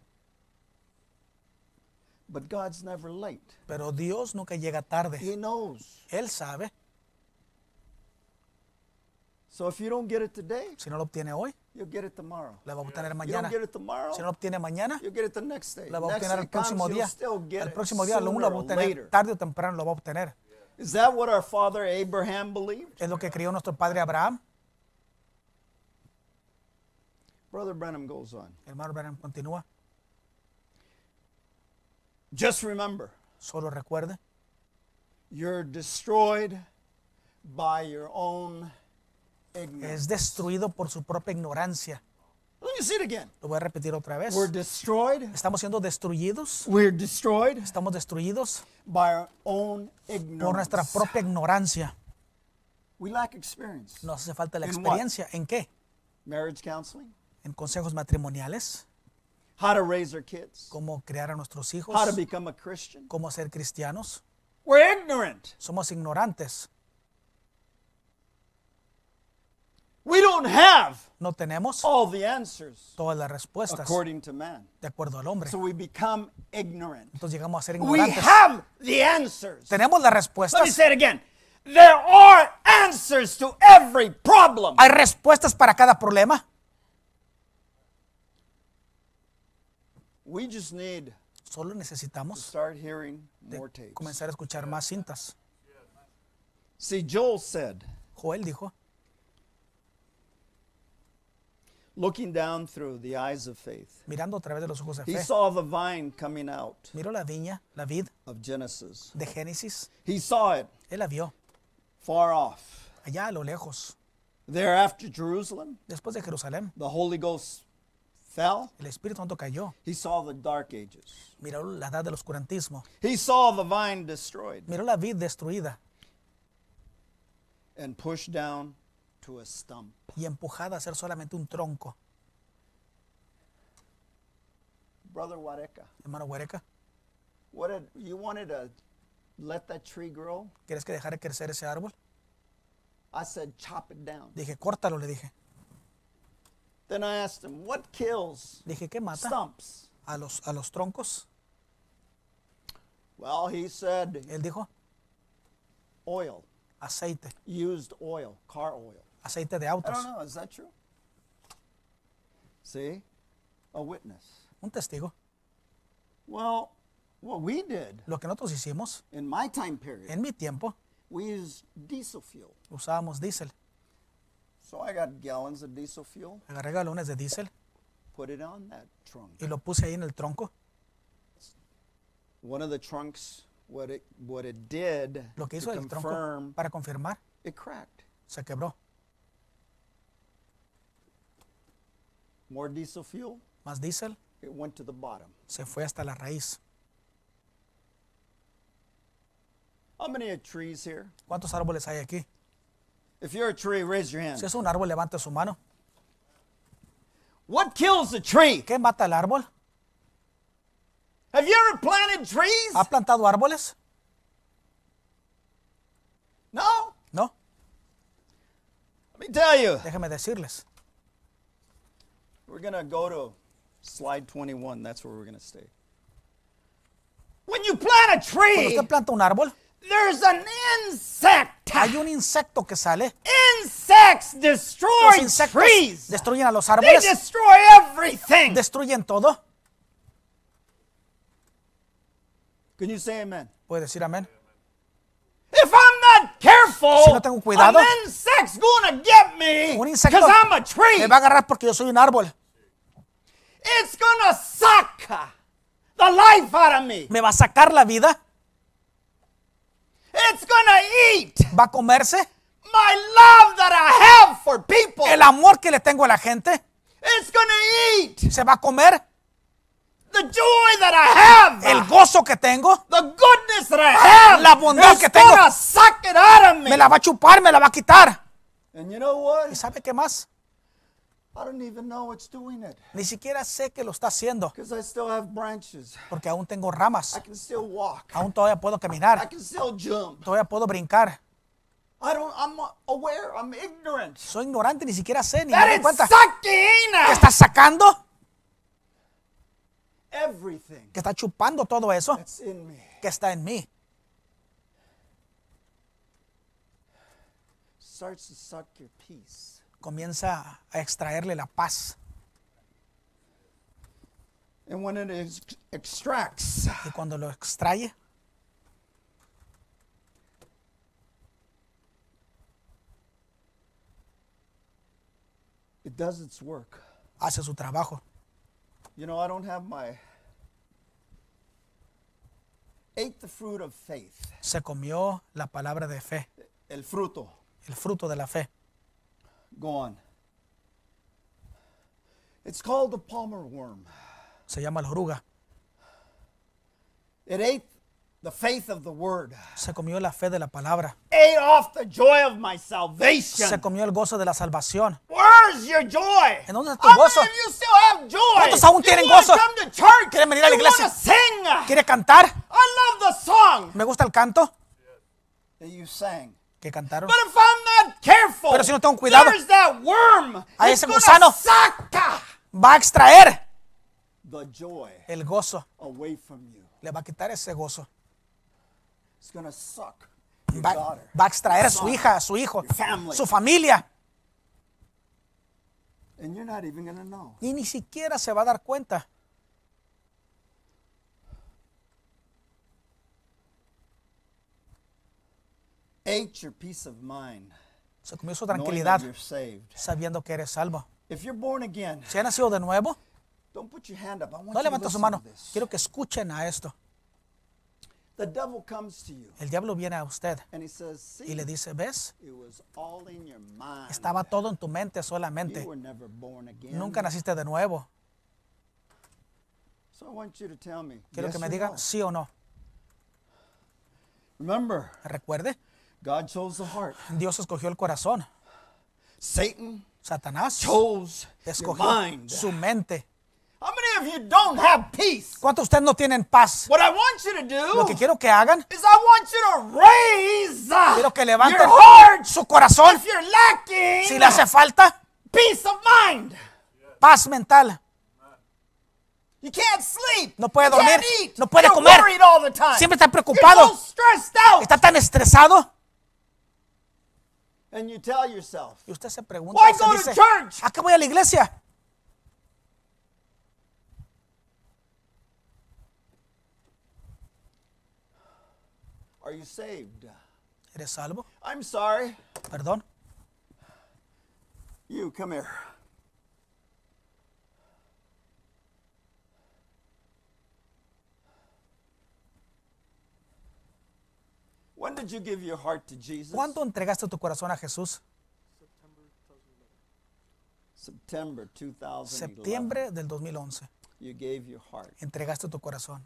But God's never late. Pero Dios nunca llega tarde. He knows. Él sabe. So if you don't get it today, Si no lo obtiene hoy, you'll get it tomorrow. la va a obtener You don't mañana. get it tomorrow, Si no lo obtiene mañana, you'll get it the next day. la va a obtener el próximo día. you'll still get El próximo día lo lo va a obtener. later. Tarde o temprano lo va a obtener. Is that what our father Abraham believed? Es lo que crió nuestro padre Abraham. Brother Branham goes on. Hermano Branham continúa. Just remember, Solo recuerde, you're destroyed by your own. Es destruido por su propia ignorancia. Let me see it again. Lo voy a repetir otra vez. We're destroyed. Estamos siendo destruidos. We're destroyed Estamos destruidos by our own por nuestra ignorance. propia ignorancia. We lack experience. Nos hace falta la In what? experiencia. ¿En qué? Marriage counseling, En consejos matrimoniales, how to raise our kids, cómo criar a nuestros hijos, how to become a Christian. cómo ser cristianos. We're ignorant. Somos ignorantes. We don't have No tenemos all the answers todas las respuestas according to man. de acuerdo al hombre. So we become ignorant. Entonces llegamos a ser We ignorantes. have the answers. Tenemos las Let me respuestas. say it again. There are answers to every problem. Hay respuestas para cada problema. We just need Solo to necesitamos start hearing more de tapes. comenzar a escuchar más cintas. See, Joel said, Joel dijo, looking down through the eyes of faith, mirando a través de los ojos de he fe, saw the vine coming out miró la viña, la vid of Genesis. de Génesis. He saw it Él la vio far off. allá a lo lejos. There after Jerusalem, Después de Jerusalén, the Holy Ghost fell. el Espíritu Santo cayó. He saw the dark ages. Miró la edad del oscurantismo. He saw the vine destroyed Miró la vid destruida and pushed down to a stump. Y empujada a ser solamente un tronco. Brother Wareka, Hermano Huereca, what did you wanted to let that tree grow? ¿quieres que dejara crecer ese árbol? I said, chop it down. Dije, córtalo, le dije. Then I asked him, what kills Dije, ¿qué mata stumps? a los, a los troncos? Well, he said, Él dijo, oil, aceite, used oil, car oil. Aceite de I autos. don't know, is that true? See? A witness. Un testigo. Well, what we did Lo que nosotros hicimos in my time period, en mi tiempo, we used diesel fuel. usábamos diésel. So I got gallons of diesel fuel, Agarré galones de diésel put it on that trunk. y lo puse ahí en el tronco. One of the trunks, what it what it did Lo que to hizo el tronco confirm, para confirmar, it cracked. se quebró. More diesel fuel, Más diésel, it went to the bottom. se fue hasta la raíz. How many are trees here? ¿Cuántos árboles hay aquí? If you're a tree, raise your hand. Si es un árbol, levante su mano. What kills a tree? ¿Qué mata el árbol? Have you ever planted trees? ¿Ha plantado árboles? No. No. Let me tell you. Déjeme decirles. We're going to go to slide 21. That's where we're going to stay. When you plant a Cuando tree, usted planta un árbol, there's an insect. hay un insecto que sale. Insects Los destroy insectos trees. destruyen a los They árboles, destroy everything. destruyen todo. Can you say amen? Puede decir amén. If I'm not careful, Si no tengo cuidado, an insect's gonna get me Un because insecto I'm a tree. me va a agarrar porque yo soy un árbol. It's gonna suck the life out of me. Me va a sacar la vida, It's gonna eat va a comerse my love that I have for people. el amor que le tengo a la gente, It's gonna eat se va a comer the joy that I have. el gozo que tengo, the goodness that I have. La bondad It's que tengo. suck it out of me. me la va a chupar, me la va a quitar. And you know what? ¿Y sabe qué más? I don't even know it's doing it Ni siquiera sé que lo está haciendo because I still have branches. porque aún tengo ramas. I can still walk. Aún todavía puedo I caminar. can still jump. Todavía puedo brincar. I don't. I'm aware. I'm ignorant. Soy ignorante, ni siquiera sé, ni me doy cuenta. sucking ¿Que está sacando? everything ¿Que está chupando todo eso? that's in me. Que está en mí. Starts to suck your peace. Comienza a extraerle la paz. And when it is extracts, Y cuando lo extrae, it does its work. hace su trabajo. You know, I don't have my ate the fruit of faith, Se comió la palabra de fe, el fruto. el fruto de la fe. Go on. It's called the palmer worm. Se llama la oruga. It ate the faith of the word. Se comió la fe de la palabra. Ate off the joy of my salvation. Se comió el gozo de la salvación. Where's your joy? ¿En dónde está tu How many of you still have joy? ¿Cuántos aún You tienen gozo? come to church? ¿Quieren venir a la iglesia? sing? ¿Quiere cantar? I love the song Me gusta el canto that you sang. Que cantaron. But if I'm not careful, Pero si no tengo cuidado, that worm. a ese gusano. Va a extraer the joy el gozo. away from you. Le va a quitar ese gozo. It's gonna suck your Va, daughter. va a extraer a su son, hija, a su hijo, su familia. And you're not even gonna know. Y ni siquiera se va a dar cuenta. Ate your peace of mind, Se comió su knowing tranquilidad that you're saved. sabiendo que eres salvo. If you're born again, Si ha nacido de nuevo, don't put your hand up. I want no you to levanta su listen mano. to this. Quiero que escuchen a esto. The devil comes to you El diablo viene a usted and he says, y "See, le dice, ¿ves? it was all in your mind. Estaba todo en tu mente You solamente. were never born again." Nunca naciste de nuevo. So I want you to tell me. Quiero yes que me or diga no. sí o no. Remember, Recuerde, God chose the heart. Dios escogió el corazón. Satan Satanás chose your escogió mind. su mente. How many of you don't have peace? ¿Cuántos de ustedes no tienen paz? What I want you to do Lo que quiero que hagan, is I want you to raise quiero que levanten your heart su corazón. if you're lacking Si le hace falta, peace of mind. paz mental. You can't sleep. No puede You can't dormir. eat. No puede You're comer. all the time. Siempre está You're preocupado. so stressed out. Está tan estresado. And you tell yourself, Y usted se pregunta, Why go to church? ¿a qué voy a la iglesia? are you saved? ¿Eres salvo? I'm sorry. Perdón. You, come here. When did you give your heart to Jesus? ¿Cuándo entregaste tu corazón a Jesús? September 2011. Septiembre del 2011. You gave your heart. Entregaste tu corazón.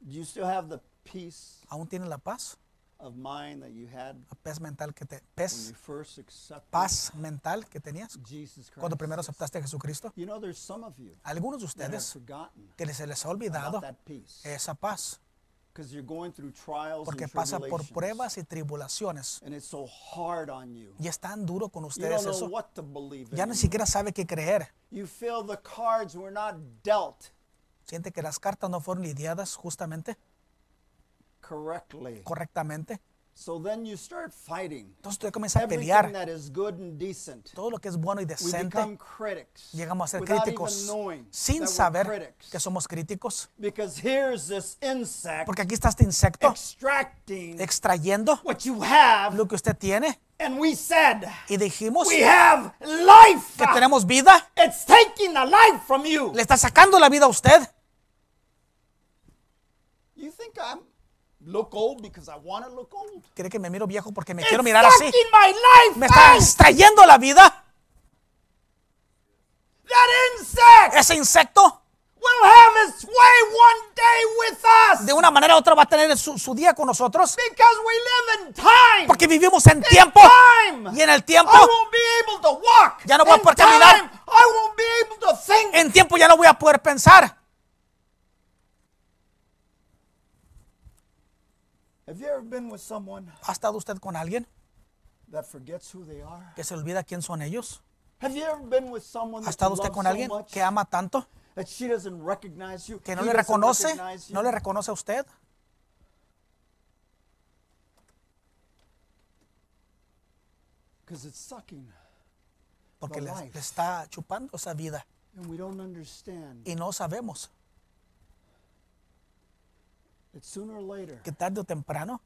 Do you still have the peace ¿Aún tienes la paz? of mind that you had La paz mental que te when you first accepted paz mental que tenías Jesus Christ? cuando primero aceptaste a Jesucristo. You know, there's some of you Algunos de that have ustedes forgotten que se les ha olvidado about that peace esa paz because you're going through trials porque and pasa por pruebas y tribulaciones and it's so hard on you. y es tan duro con ustedes eso. Ya ni siquiera sabe qué creer. You feel the cards were not dealt Siente que las cartas no fueron lidiadas justamente, correctly. correctamente. So then you start fighting Entonces usted comienza a everything pelear that is good and decent. todo lo que es bueno y We decente. become critics Llegamos a ser without críticos knowing sin that we're saber critics. que somos críticos. Because here's this insect Porque aquí está este insecto extracting extrayendo what you have, lo que usted tiene and we said, y dijimos we have life. que tenemos vida. It's taking the life from you. Le está sacando la vida a usted. You think I'm look old because I want to look old? ¿Cree que me miro viejo porque me It's quiero mirar así? sucking my life Me está extrayendo la vida. That insect Ese insecto will have its way one day with us de una manera u otra va a tener su, su día con nosotros. because we live in time. Porque vivimos en tiempo. time. Y en el tiempo, I won't be able to walk. Ya no voy a poder caminar. I won't be able to think. en tiempo ya no voy a poder pensar. Have you ever been with someone ¿Ha estado usted con alguien that forgets who they are? que se olvida quién son ellos? Have you ever been with someone ¿Ha that estado you usted love con so alguien much que ama tanto that she doesn't recognize you? que no he le doesn't reconoce? recognize you? ¿No le reconoce a usted? Because it's sucking, Porque The le, life. le está chupando esa vida and we don't understand y no sabemos that sooner or later que tarde o temprano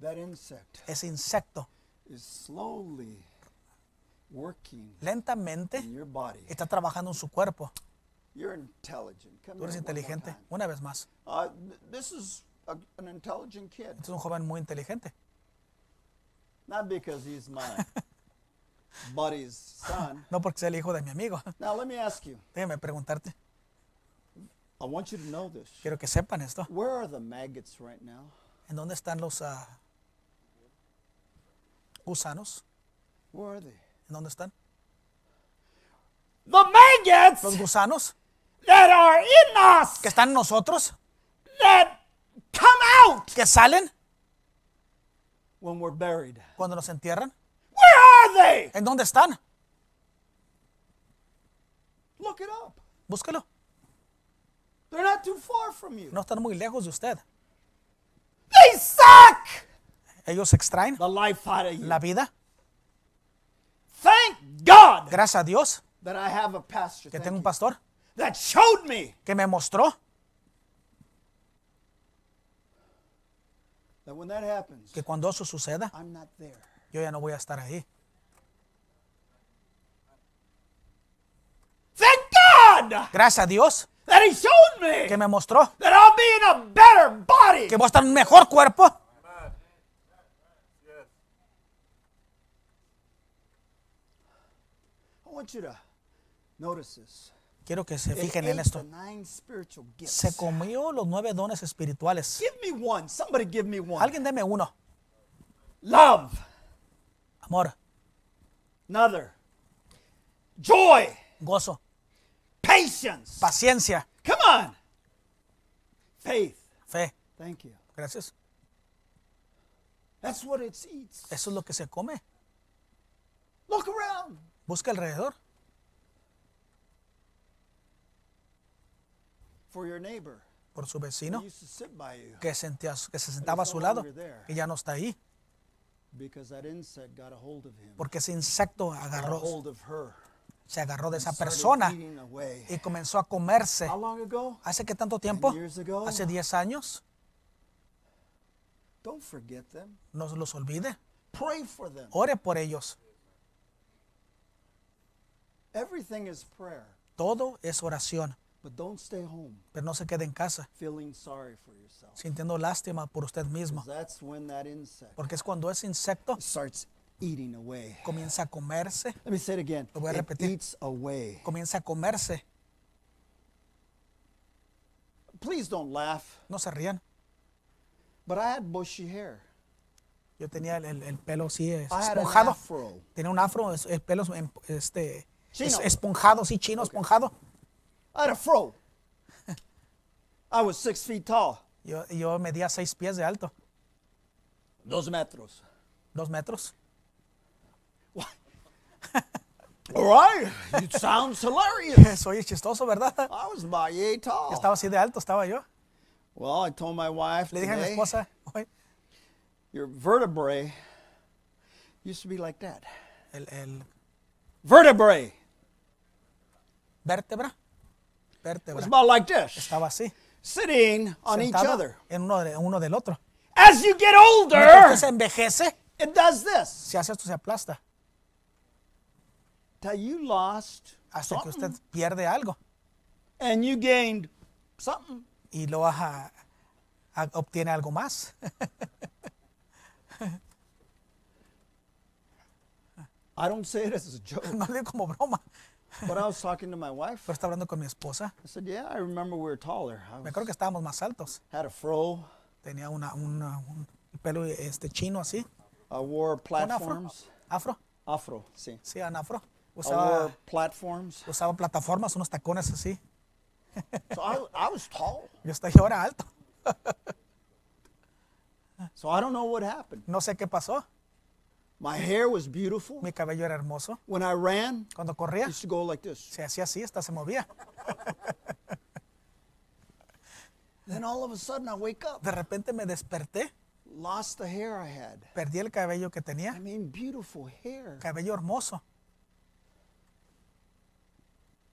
that insect ese insecto is slowly working lentamente in your body. está trabajando en su cuerpo. You're intelligent. Come Tú eres inteligente. Una vez más, Uh, th- this is a, an intelligent kid, este es un joven muy inteligente. not because he's my buddy's son. No porque sea el hijo de mi amigo. Now let me ask you. Déjame preguntarte. I want you to know this. Quiero que sepan esto. Where are the maggots right now? ¿En dónde están los ah, gusanos? Where are they? ¿En dónde están? The maggots Los gusanos that are in us que están en nosotros, that come out que salen when we're buried. cuando nos entierran. Where are they? ¿En dónde están? Look it up. Búsquelo. They're not too far from you. No están muy lejos de usted. They suck Ellos extraen the life out of you. la vida. Thank God Gracias a Dios that I have a pastor que thank tengo un you, pastor that showed me que me mostró that when that happens, que cuando eso suceda, I'm not there. yo ya no voy a estar ahí. Thank God Gracias a Dios me que me mostró that I'll be in a better body. que voy a estar en un mejor cuerpo. I want you to notice this. Quiero que se fijen en esto. Se comió los nueve dones espirituales. Give me one. Somebody give me one. Alguien deme uno. Love. Amor, Another. Joy. gozo, Patience. paciencia, on. Faith. fe. Thank you. Gracias. That's what it eats. Eso es lo que se come. Look around. Busca alrededor. For your neighbor Por su who vecino used to sit by you que, sentía- que se sentaba a su lado, que ya no está ahí. because that insect got a hold of him. Porque ese insecto Got a agarró, hold of her. Se agarró de esa persona y comenzó a comerse. ¿Hace qué tanto tiempo? Hace 10 años. No se los olvide. Ore por ellos. Todo es oración. Pero no se quede en casa sintiendo lástima por usted mismo. Porque es cuando ese insecto eating away. comienza a comerse, Let me say it again. Lo voy a It repetir. eats away. comienza a comerse. Please don't laugh. No se rían. But I had bushy hair. Yo tenía el, el- el pelo así es- I had an esponjado. Tenía un afro, el pelo em- este, es- esponjado, sí, chino, esponjado. I had a fro. I was six feet tall. Yo, yo medía seis pies de alto, Dos metros. dos metros. All right. It sounds hilarious. Soy chistoso, ¿verdad? I was about yay tall. Estaba así de alto, estaba yo. Well, I told my wife Le dije a mi today, esposa, "Oye, your vertebrae used to be like that. el, el Vertebrae. vértebra, It vértebra, was about like this. estaba así, Sitting on each sentado other. en uno, de- uno del otro. As you get older, se envejece, it does this. si hace esto se aplasta, Till you lost hasta que usted pierde algo and you gained something. y lo baja, a- obtiene algo más. I don't say it as a joke. no le digo como broma. But I was talking to my wife. Pero estaba hablando con mi esposa. I said, "Yeah, I remember we were taller. I Me acuerdo que estábamos más altos. had a fro. Tenía una, una- un pelo este chino así. I wore Un afro. platforms. Afro. Afro, sí. Sí, un afro. I Usaba, platforms. usaba plataformas, unos tacones así. So I, I was tall. Yo estoy ahora alto. So I don't know what happened. No sé qué pasó. My hair was beautiful. Mi cabello era hermoso. When I ran, Cuando I corría, used to go like this. se hacía así, hasta se movía. Then all of a sudden I wake up, De repente me desperté, lost the hair I had. perdí el cabello que I tenía. mean, beautiful hair. Cabello hermoso.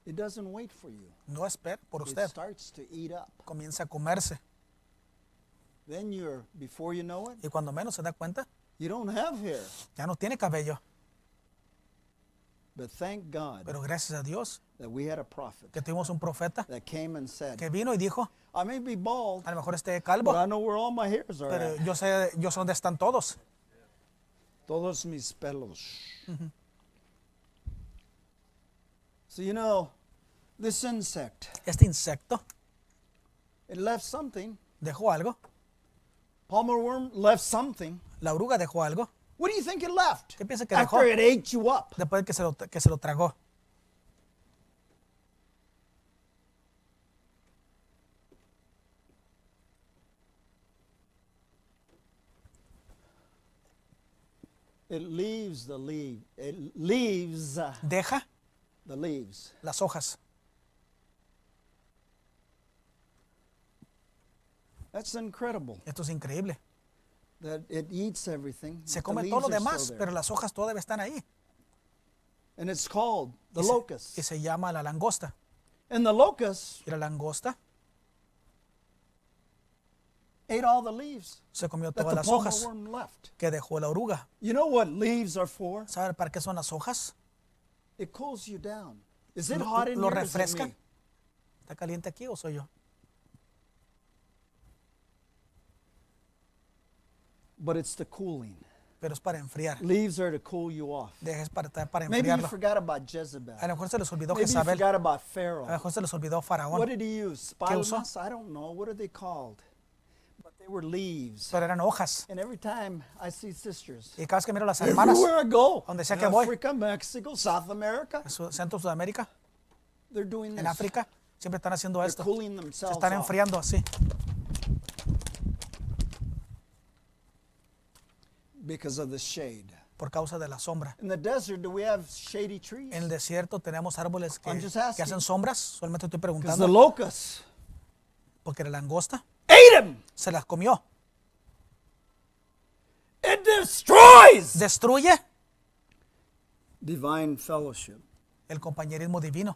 It doesn't wait for you. No espera por It usted. starts to eat up. Comienza a comerse. Then you're, before you know it, Y cuando menos se da cuenta, you don't have hair. ya no tiene cabello. But thank God Pero gracias a Dios that we had a prophet que tuvimos un profeta that came and said, que vino y dijo, I may be bald, a lo mejor esté but calvo, I know where all my hairs are pero at. yo sé, yo sé dónde están todos. Todos mis pelos. So you know, this insect, Este insecto it left something. dejó algo, Palmer worm left something. la oruga dejó algo, What do you think it left? ¿Qué piensa que After it ate you up. después de que se lo, que se lo tragó. It leaves the leaf. It leaves uh, Deja the leaves. las hojas. That's incredible. Esto es increíble. That it eats everything. Se come todo lo demás, pero las hojas todavía están ahí. And it's called the Y se, locust. y se llama la langosta. And the locust Y la langosta ate all the leaves se comió todas las hojas left. que dejó la oruga. You know what leaves are for? ¿Sabe para qué son las hojas? It cools you down. Is it hot in lo here? is it refrescan. me? ¿Está caliente aquí o soy yo? But it's the cooling. Pero es para enfriar. Leaves are to cool you off. Dejes para, para Maybe you enfriarlo. forgot about Jezebel. A lo mejor se les olvidó Maybe you Jezabel. forgot about A lo Pharaoh. mejor se les olvidó What Faraón. did he use? ¿Qué usó? I don't know. What are they called? Were leaves. Pero eran hojas. And every time I see sisters, Y cada vez que miro a las hermanas everywhere I go, Donde sea que voy. Africa, Mexico, South America, en Centro Sudamérica, they're doing en. África, siempre están haciendo They're esto. cooling Se están enfriando así. because of the shade. por causa de la sombra. In the desert, do we have shady trees? En el desierto tenemos árboles que, que hacen sombras. Solamente estoy Because the preguntando. locusts Porque la langosta ate them. se las comió. It destroys Destruye divine fellowship. el compañerismo divino.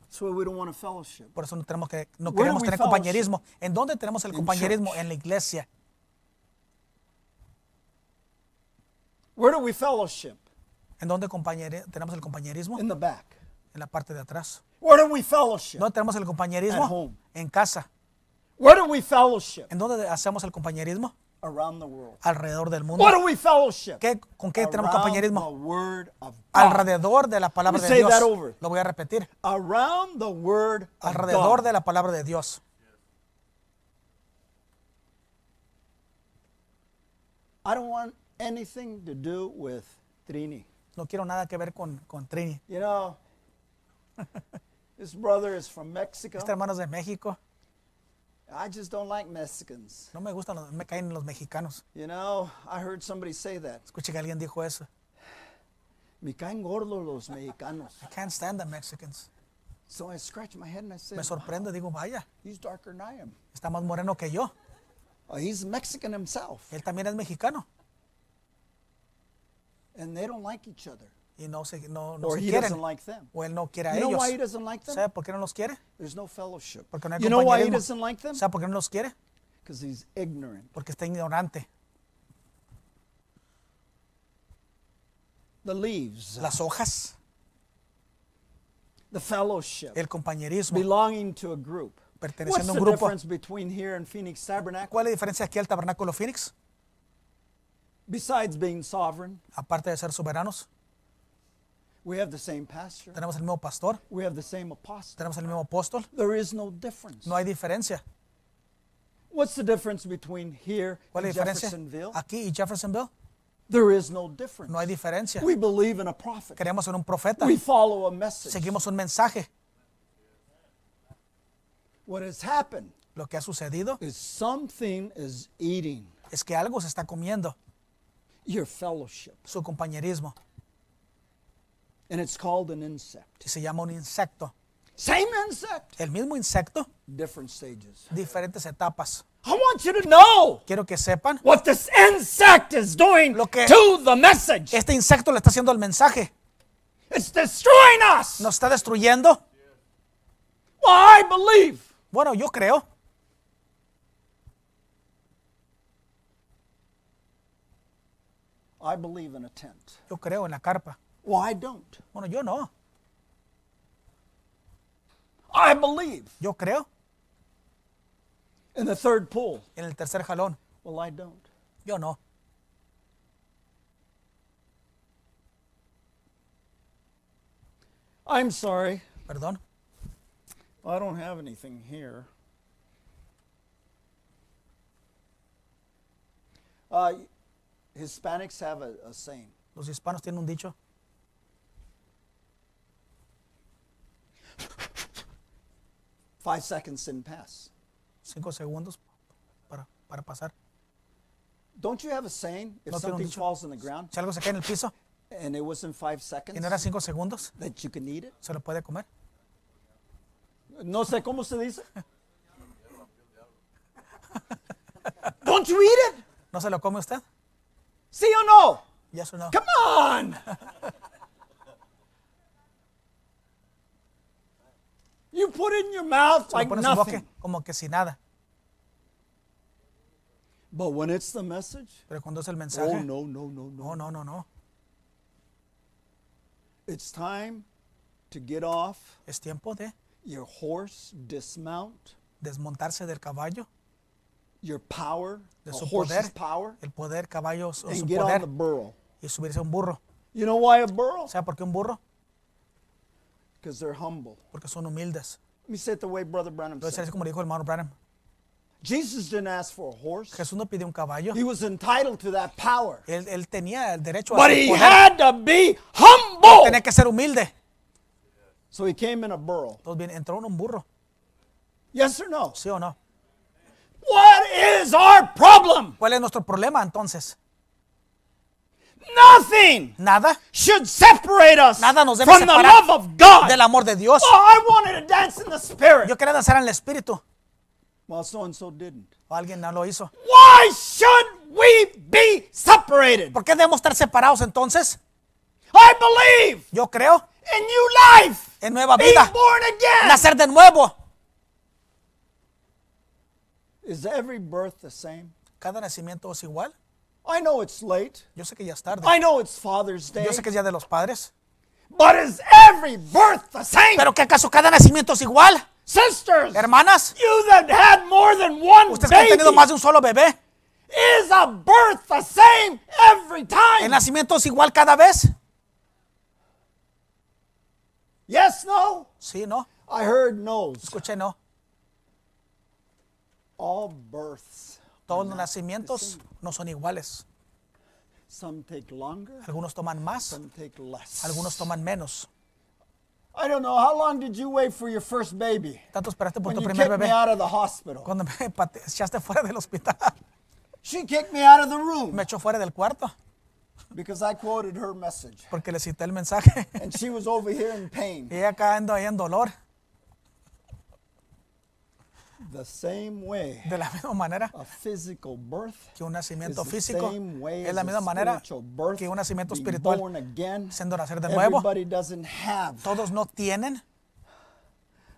That's why we don't want a fellowship. Por eso no, tenemos que, no Where do queremos we tener fellowship? compañerismo. ¿En dónde tenemos el In compañerismo? church. En la iglesia. Where do we fellowship? ¿En dónde compañeri- tenemos el compañerismo? In the back. En la parte de atrás. Where do we fellowship? ¿Dónde tenemos el At compañerismo? home. En casa. Where do we fellowship? ¿En dónde hacemos el compañerismo? Around the world. Alrededor del mundo. What do we fellowship? ¿Qué- ¿Con qué tenemos Around compañerismo? the word of God. Alrededor de la palabra de say Dios. that over. Lo voy a repetir. Around the word of Alrededor God. de la palabra de Dios. I don't want anything to do with Trini. No quiero nada que ver con, con Trini. You know, this brother is from Mexico. Este hermano es de México. I just don't like Mexicans. No me gustan, los- me caen los mexicanos. You know, I heard somebody say that. Escuché que alguien dijo eso. Me caen gordos los mexicanos. I can't stand the Mexicans. So I scratched my head and I said, Me sorprende, digo, vaya, he's darker than I am. está más moreno que yo. Oh, he's Mexican himself. Él también es mexicano. And they don't like each other. Y no se, no, se quieren. like. O él no quiere a You ellos. like por qué no los quiere? There's no fellowship. Porque no hay You compañerismo. like por qué no los quiere? Because he's ignorant. Porque está ignorante. The leaves, Las hojas, the fellowship, el compañerismo, belonging to a group. What's perteneciendo a un grupo. difference between here and Phoenix Tabernacle? ¿Cuál es la diferencia aquí al Tabernáculo Phoenix? Besides being sovereign, Aparte de ser soberanos, We have the same pastor. tenemos el mismo pastor, We have the same apostle. tenemos el mismo apóstol, There is no difference. no hay diferencia. What's the difference between here ¿Cuál and es la diferencia? Jeffersonville? Aquí y Jeffersonville There is no difference. no hay diferencia. We believe in a prophet. Creemos en un profeta, We follow a message. seguimos un mensaje. What has happened Lo que ha sucedido is something is eating es que algo se está comiendo, your fellowship. su compañerismo, And it's called an insect. y se llama un insecto. Same insect, El mismo insecto, different stages. diferentes etapas. I want you to know Quiero que sepan, what this insect is doing Lo que- to the message. este insecto le está haciendo el mensaje. It's destroying us. Nos está destruyendo. Well, I believe Bueno, yo creo. I believe in a tent. Yo creo en la carpa. Well, I don't. Bueno, yo no. I believe Yo creo in the third pull. en el tercer jalón. Well, I don't. Yo no. I'm sorry. Perdón. I don't have anything here. Uh, Hispanics have a, a saying. Los hispanos tienen un dicho. Five seconds didn't pass. Cinco segundos para, para pasar. Don't you have a saying? If No something dicho. falls on the ground Si algo se cae en el piso and it wasn't five y seconds, no era cinco segundos, that you can eat it? ¿se lo puede comer? No sé cómo se dice. Don't you eat it? ¿No se lo come usted? See or no? Yes or no? Come on. you put it in your mouth like su boca nothing. como que sin nada. But when it's the message, Pero cuando es el oh mensaje, no, no, no, no. no, no, no, no. It's time to get off Es tiempo de your horse, dismount desmontarse del caballo, your power, de su poder, power, el poder caballo o su and get on the poder burro. y subirse a un burro. You know why a burro? ¿Sabe por qué un burro? Because they're humble. Porque son humildes. Let me say it the way Brother Branham Lo said. como dijo el hermano Branham. Jesus didn't ask for a horse. Jesús no pidió un caballo. He was entitled to that power. Él, él tenía el derecho a But he poder. had to be humble. Tenía que ser humilde. So he came in a burro. Entonces bien, entró en un burro. Yes or no? ¿Sí o no? What is our problem? ¿Cuál es nuestro problema entonces? Nothing Nada. should separate us Nada nos debe from the separar love of God. del amor de Dios. Oh, I wanted to dance in the spirit. Yo quería danzar en el espíritu. Well, so and so didn't. O alguien no lo hizo. Why should we be separated? ¿Por qué debemos estar separados entonces? I believe Yo creo in new life, en nueva vida. born again. Nacer de nuevo. Is every birth the same? Cada nacimiento es igual. I know it's late. Yo sé que ya es tarde. I know it's Father's Day. Yo sé que es Día de los Padres. But is every birth the same? Pero ¿qué acaso cada nacimiento es igual? Sisters, Hermanas, you that had more than one ustedes que han baby, tenido más de un solo bebé, is a birth the same every ¿el time? nacimiento es igual cada vez? Yes, no? Sí, no. I heard no's. Escuché, no. All births. Todos los nacimientos no son iguales. Some take longer, Algunos toman más, some take less. algunos toman menos. I don't know, how long did you wait for your first baby? Tanto esperaste por tu primer kicked me bebé. out of the hospital. Cuando me echaste fuera del hospital, She kicked me out of the room me echó fuera del cuarto because I quoted her message. porque le cité el mensaje. And she was over here in pain. Y ella acá ando ahí en dolor. The same way De la misma manera a physical birth que un nacimiento físico es la misma manera que un nacimiento espiritual again. siendo nacer de nuevo. Todos no tienen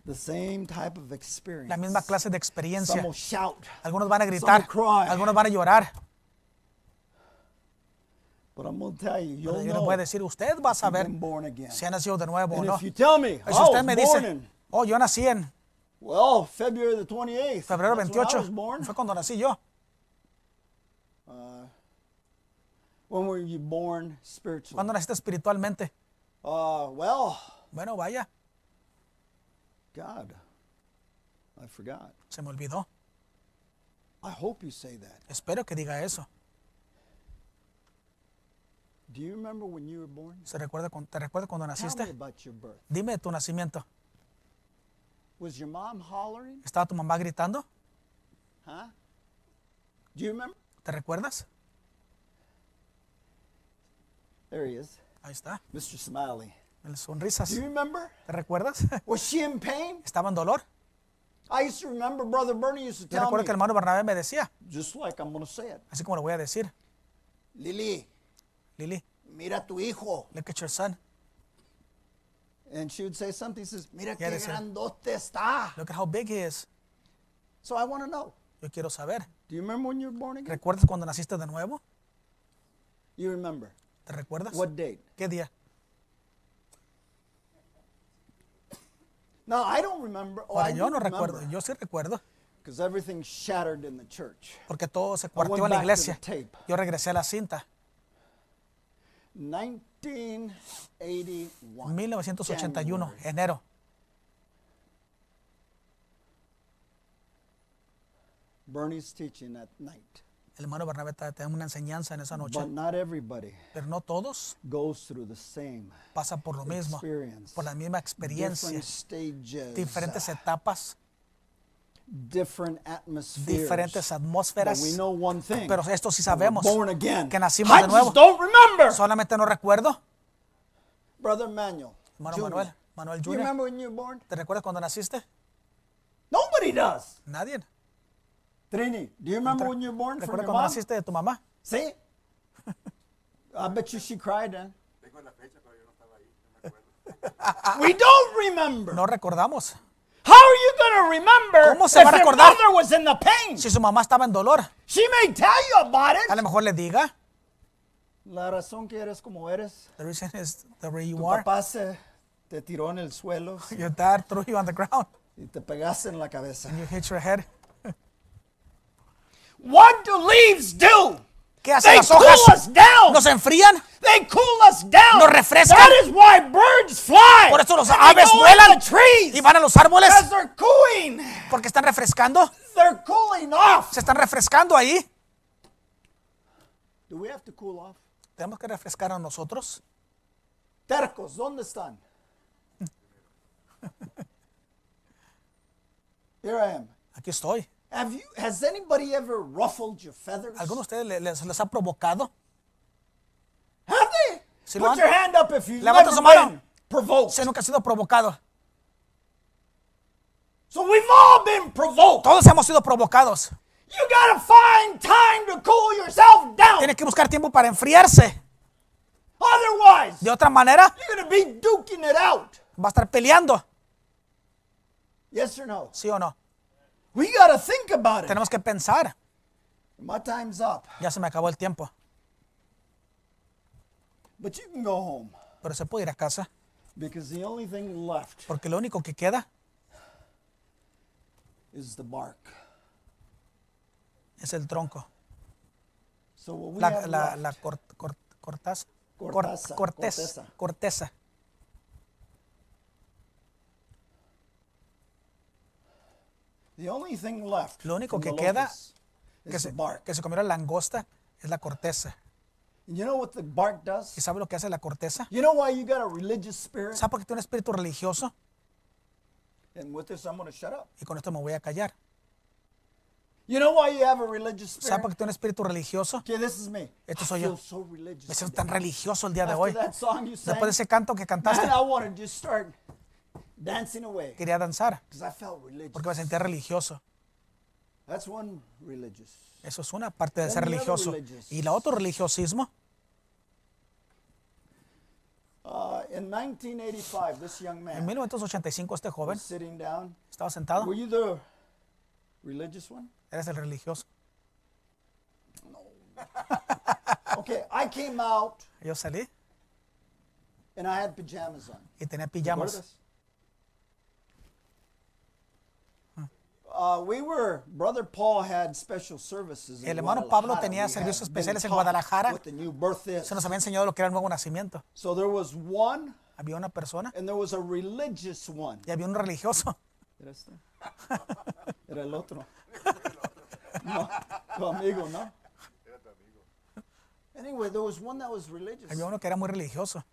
the same type of experience. la misma clase de experiencia. Some will shout, Algunos van a gritar, cry. algunos van a llorar. but I'm going to tell you, you'll Pero yo know voy a decir, usted va a saber si ha nacido de nuevo o And no. you tell me, Si usted was me dice, in, oh, yo nací en well, February the 28th. febrero That's when I 28, was born. fue cuando nací yo. When were you born spiritually? Cuando naciste espiritualmente, Uh, well, Bueno, vaya, God, I forgot. se me olvidó. I hope you say that. Espero que diga eso. Do you remember when you were born? ¿Se recuerda, cu- ¿Te recuerdas cuando Tell me naciste? about your birth. Dime de tu nacimiento. Was your mom hollering? ¿Estaba tu mamá gritando? Huh? Do you remember? ¿Te recuerdas? There he is, Ahí está, Mr. Smiley. el sonrisas. Do you remember? ¿Te recuerdas? Was she in pain? ¿Estaba en dolor? I used to remember Brother Bernie used to Yo tell recuerdo me, que el hermano Bernabé me decía, just like I'm to say it. así como lo voy a decir, Lily, Lili, mira tu hijo. look at your son. And she would say something, says, mira qué grandote está. Look at how big he is. So I want to know, Yo quiero saber. do you remember when you were born again? ¿Recuerdas cuando naciste de nuevo? You remember. ¿Te recuerdas? What date? ¿Qué día? No, I don't remember. Oh, Ahora I yo no recuerdo, yo sí recuerdo, Because everything shattered in the church. porque todo se went cuartió en la iglesia. Yo regresé a la cinta. 1981. 1981, January. enero. Bernie's teaching at night. El hermano Bernabé te da una enseñanza en esa noche. But not everybody Pero no todos goes through the same pasan por lo mismo, por la misma experiencia, Different stages. diferentes etapas. Diferentes But atmósferas. we know one thing. Pero esto sí sabemos, born again. que nacimos I de nuevo. just don't remember. Solamente no recuerdo, Brother Manuel. hermano. Manuel, Manuel Do you Jr. remember when you were born? ¿Te recuerdas cuando naciste? Nobody does. Nadie. Trini, do you remember when you were born from ¿Recuerdas your cuando mom? naciste de tu mamá? See? I bet you she cried then. we don't remember. No recordamos. How are you going to remember ¿Cómo se if va a your recordar? mother was in the pain? Si su mamá estaba en dolor, She may tell you about a it. lo mejor le diga, La razón que eres como eres, the reason is the way you tu are. papá se te tiró en el suelo Your dad threw you on the ground y te pegaste en la cabeza. and you hit your head. What do leaves do? ¿Qué hacen las hojas? ¿Nos enfrían? They cool us down. Nos refrescan. That is why birds fly. Por eso los aves vuelan trees y van a los árboles because they're cooling. porque están refrescando. They're cooling off. Se están refrescando ahí. Do we have to cool off? Tenemos que refrescar a nosotros. Tercos, ¿dónde están? Here I am. Aquí estoy. Have you? Has anybody ever ruffled your feathers? ¿Alguno de ustedes le- les, les ha provocado? Have they? Put your hand up if you've Levanta su mano. been provoked. Se nunca ha sido provocado. So we've all been provoked. Todos hemos sido provocados. You gotta find time to cool yourself down. Tiene que buscar tiempo para enfriarse. Otherwise, De otra manera, you're gonna be duking it out. va a estar peleando. Yes or no? ¿Sí o no? We gotta think about it. Tenemos que pensar. My time's up. Ya se me acabó el tiempo. But you can go home Pero se puede ir a casa. because the only thing left Porque lo único que queda is the bark. es el tronco. So what we La, have la, left, la cor- cor- cortaz- cor- Corteza, cortez- corteza. corteza. the only thing left Lo único que the queda Que is se, que se comió la langosta es la corteza. You know what the bark ¿Y does? sabe lo que hace la corteza? You know why you got a religious spirit? ¿Sabe por qué tiene un espíritu religioso? And with this, I'm going to shut up. Y con esto me voy a callar. You know why you have a religious ¿Sabe spirit? por qué tiene un espíritu religioso? Okay, this is me. Esto I soy feel yo. so religious. Me siento tan religioso el día de hoy. that song you sang, Después de ese canto que cantaste, man, I want to just start dancing away quería danzar because I felt religious. porque me sentía religioso. That's one religious. Eso es una parte de Then ser religioso. Y la otro religiosismo, Uh, in 1985, this young en man 1985 este joven was sitting down. estaba sentado. Were you the religious one? Eres el religioso. Okay, I came out Yo salí and I had pajamas on. y tenía ¿Te pijamas. Uh, we were, Brother Paul had special services. in El hermano Pablo tenía We servicios especiales en Guadalajara. What the new birth is. Se nos había enseñado lo que era el nuevo nacimiento. So there was one Había una persona and there was a religious one. y había un religioso. ¿Era este? Era el otro. No, tu amigo, ¿no? Anyway, there was one that was religious. Había uno que era muy religioso.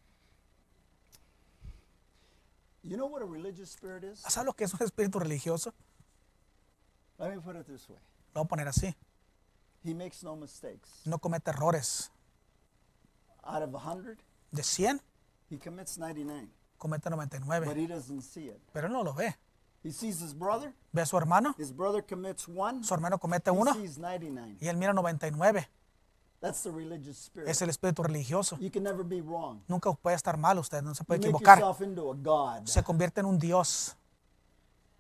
You know what a religious spirit is? ¿Sabes lo que es un espíritu religioso? Let me put it this way. Lo voy a poner así. He makes no mistakes. No comete errores. Out of 100, De 100, he commits 99, comete but 99. he doesn't see it. Pero él no lo ve. He sees his brother, Ve a su hermano, his brother commits one, su hermano comete he uno sees 99. y él mira 99. That's the religious spirit. Es el espíritu religioso. You can never be wrong. Nunca puede estar mal usted, no se You puede make equivocar. yourself into a god. Se convierte en un Dios.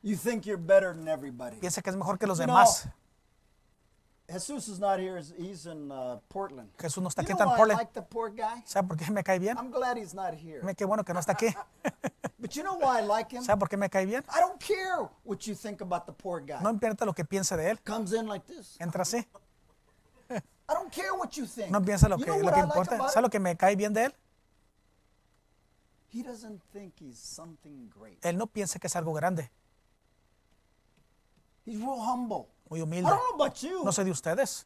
You think you're better than everybody. Piensa que es mejor que los You demás. Jesus is not here. He's in uh, Portland. Jesús no está You aquí, know I Portland. like the poor guy? ¿Sabe por qué me cae bien? I'm glad he's not here. Me- Qué bueno que no está aquí. But you know why I like him? ¿Sabe por qué me cae bien? I don't care what you think about the poor guy. No importa lo que piense de él. Comes in like this. Entra así. I don't care what you think. No piensa lo You que, lo que I importa. about ¿Sabe lo que me cae bien de él? He doesn't think he's something great. Él no piensa que es algo grande. He's real humble. Muy I humilde. don't know about you, No sé de ustedes,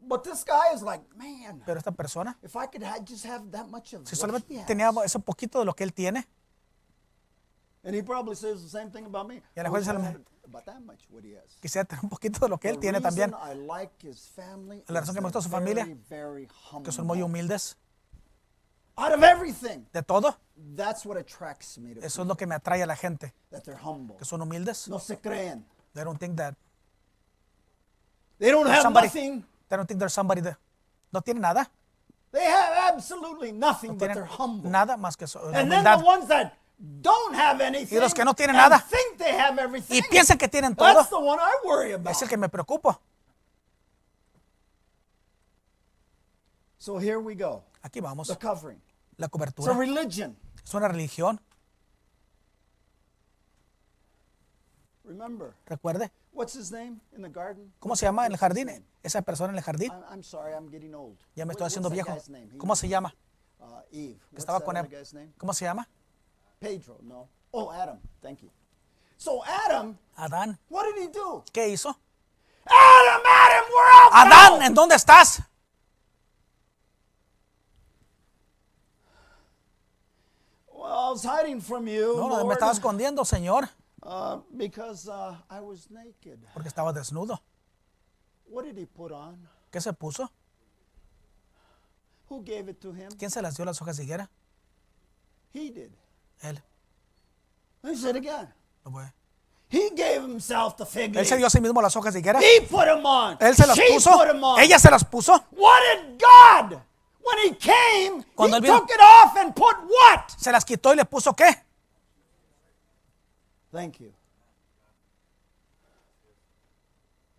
but this guy is like, man, pero esta persona, if I could ha- just have that much of si what solamente he has. tenía ese poquito de lo que él tiene, And he probably says the same thing about me. Y a lo I mejor wish I lo had mismo. about that much what he has. quisiera tener un poquito de lo que él The tiene también, I like his family La razón is que me gusta su they're familia, very, very que son muy humble. humildes. Out of everything, De todo, that's what attracts me to eso es people, lo que me atrae a la gente, that they're humble. que son humildes. No se creen. They don't think that They don't have somebody, nothing. they don't think there's somebody that no tiene nada, They have absolutely nothing, no but they're tienen humble. nada más que la And then the ones that don't have anything Y los que no tienen nada. think they have everything. Y piensan que tienen todo, That's the one I worry about. es el que me preocupa. So here we go. Aquí vamos, The covering. la It's a cobertura. religion. Es una religión, Remember, recuerde. what's his name in the garden? ¿Cómo se llama en el jardín? Esa persona en el jardín. I'm, I'm sorry, I'm getting old. Ya me estoy haciendo viejo. ¿Cómo se llama? Uh, Eve. What's estaba con él. ¿Cómo se llama? Pedro, no. Oh, Adam. Thank you. So Adam, Adán. what did he do? ¿Qué hizo? Adam, Adam, we're out Adán! ¿en dónde estás? Well, I was hiding from you, No, no, me Lord, estaba escondiendo, Señor, uh, because uh, I was naked. porque estaba desnudo. What did he put on? ¿Qué se puso? Who gave it to him? ¿Quién se las dio las hojas de higuera? He did. Él. Let me say it again. He gave himself the fig Él se dio a sí mismo las hojas de higuera. He put them on. Él se las she puso. put 'em on. Ella se las puso. What did God? When he came, Cuando he él vino- took it off and put what? Se las quitó y le puso qué? Thank you.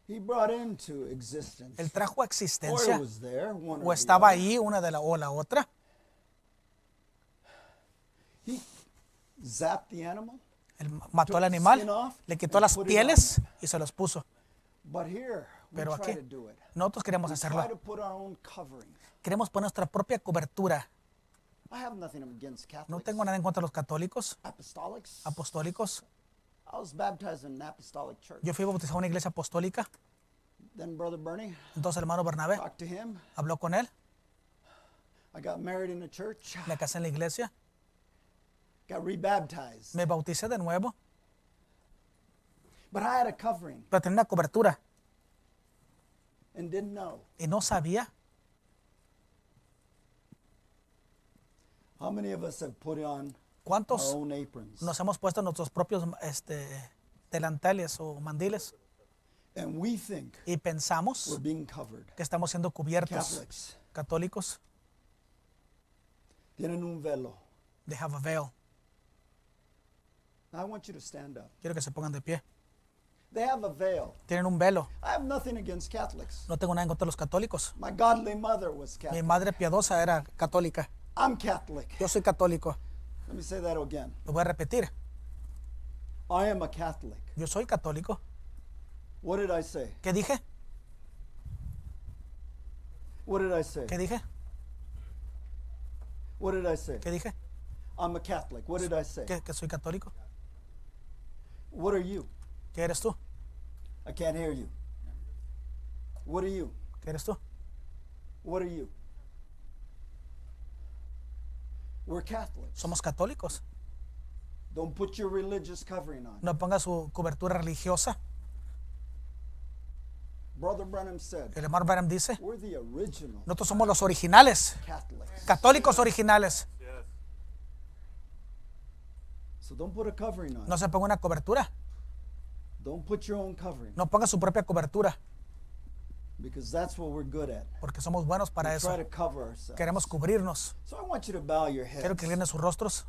He brought into existence. Él trajo a Or existencia. was there, one O or estaba ahí una de la o la otra. He zapped the animal. Él mató al animal, le quitó las pieles y se los puso. But here, Pero try aquí to do it. nosotros queremos hacerlo. Queremos poner nuestra propia cobertura. No tengo nada en contra de los católicos, apostólicos. Yo fui bautizado en una iglesia apostólica. Then Brother Bernie Entonces hermano Bernabé talked to him. habló con él. I got married in the church. Me casé en la iglesia. Got rebaptized. Me bauticé de nuevo. But I had a covering Pero tenía una cobertura and didn't know. y no sabía. How many of us have put on ¿Cuántos nos hemos puesto nuestros propios este, delantales o mandiles And we think y we're pensamos being covered. que estamos siendo cubiertos? Catholics Católicos, tienen un velo. they have a veil. I want you to stand up. Quiero que se pongan de pie. They have a veil. Tienen un velo. I have nothing against Catholics. No tengo nada en contra de los católicos. My godly mother was Mi Catholic. madre piadosa era católica. I'm Catholic. Yo soy católico. Let me say that again. Lo voy a repetir. I am a Catholic. Yo soy católico. What did I say? ¿Qué dije? What did I say? ¿Qué dije? What did I say? ¿Qué dije? I'm a Catholic. What did I say? que, que soy católico. What are you? ¿Qué eres tú? I can't hear you. What are you? ¿Qué eres tú? What are you? We're Catholics. Somos católicos. Don't put your religious covering on. No ponga su cobertura religiosa. Brother Branham said, El hermano Branham dice, we're the original nosotros somos los originales, Catholics. católicos originales. So don't put a covering on. No se ponga una cobertura. Don't put your own covering No ponga su propia cobertura, because that's what we're good at. porque somos buenos para We eso. try to cover ourselves. Queremos cubrirnos. So I want you to bow your Quiero head que inclinen sus rostros,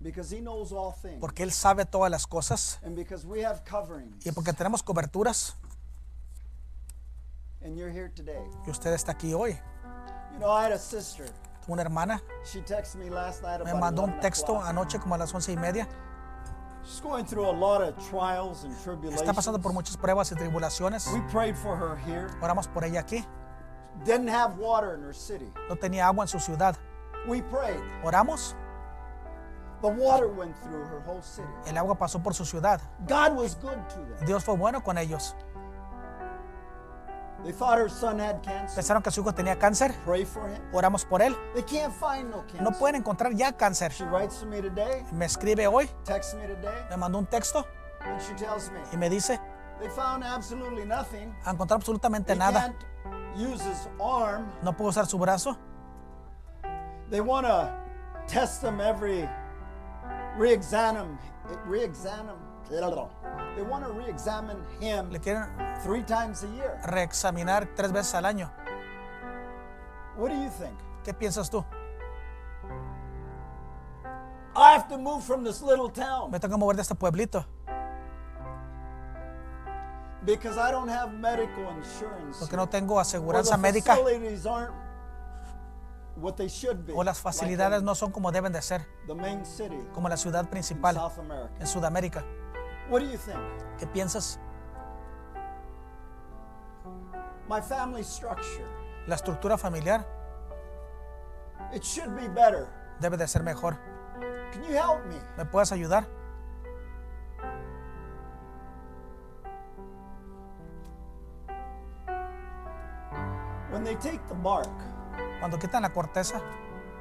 because he knows all things. porque Él sabe todas las cosas. And because we have coverings Y porque tenemos coberturas, and you're here today. y usted está aquí hoy. You know, I had a sister. Una hermana She texted me last night me mandó un 11 texto anoche como a las once y media. Está pasando por muchas pruebas y tribulaciones. We prayed for her here. Oramos por ella aquí. Didn't have water in her city. No tenía agua en su ciudad. We prayed. Oramos. The water went through her whole city. El agua pasó por su ciudad. God was good to them. Dios fue bueno con ellos. They thought her son had cancer. Pensaron que su hijo tenía cáncer. Pray for him. Oramos por él. They can't find no cancer. No pueden encontrar ya cáncer. She writes to me today, Me escribe hoy, me today, me mandó un texto and she tells me y me dice, they found absolutely nothing. absolutamente They nada. can't use his arm. No puedo usar su brazo. They want to test him every, re-examine, re-examine. They want to re-examine him Le quieren three times a year. reexaminar tres veces al año. What do you think? ¿Qué piensas tú? I have to move from this little town Me tengo que mover de este pueblito because I don't have medical insurance. porque no tengo Or aseguranza the médica facilities aren't what they should be. o las like facilidades no son como deben de ser, the main city como la ciudad in principal South America. en Sudamérica. What do you think? ¿Qué piensas? My family structure. La estructura familiar It should be better. debe de ser mejor. Can you help me? ¿Me puedes ayudar? When they take the bark, Cuando quitan la corteza,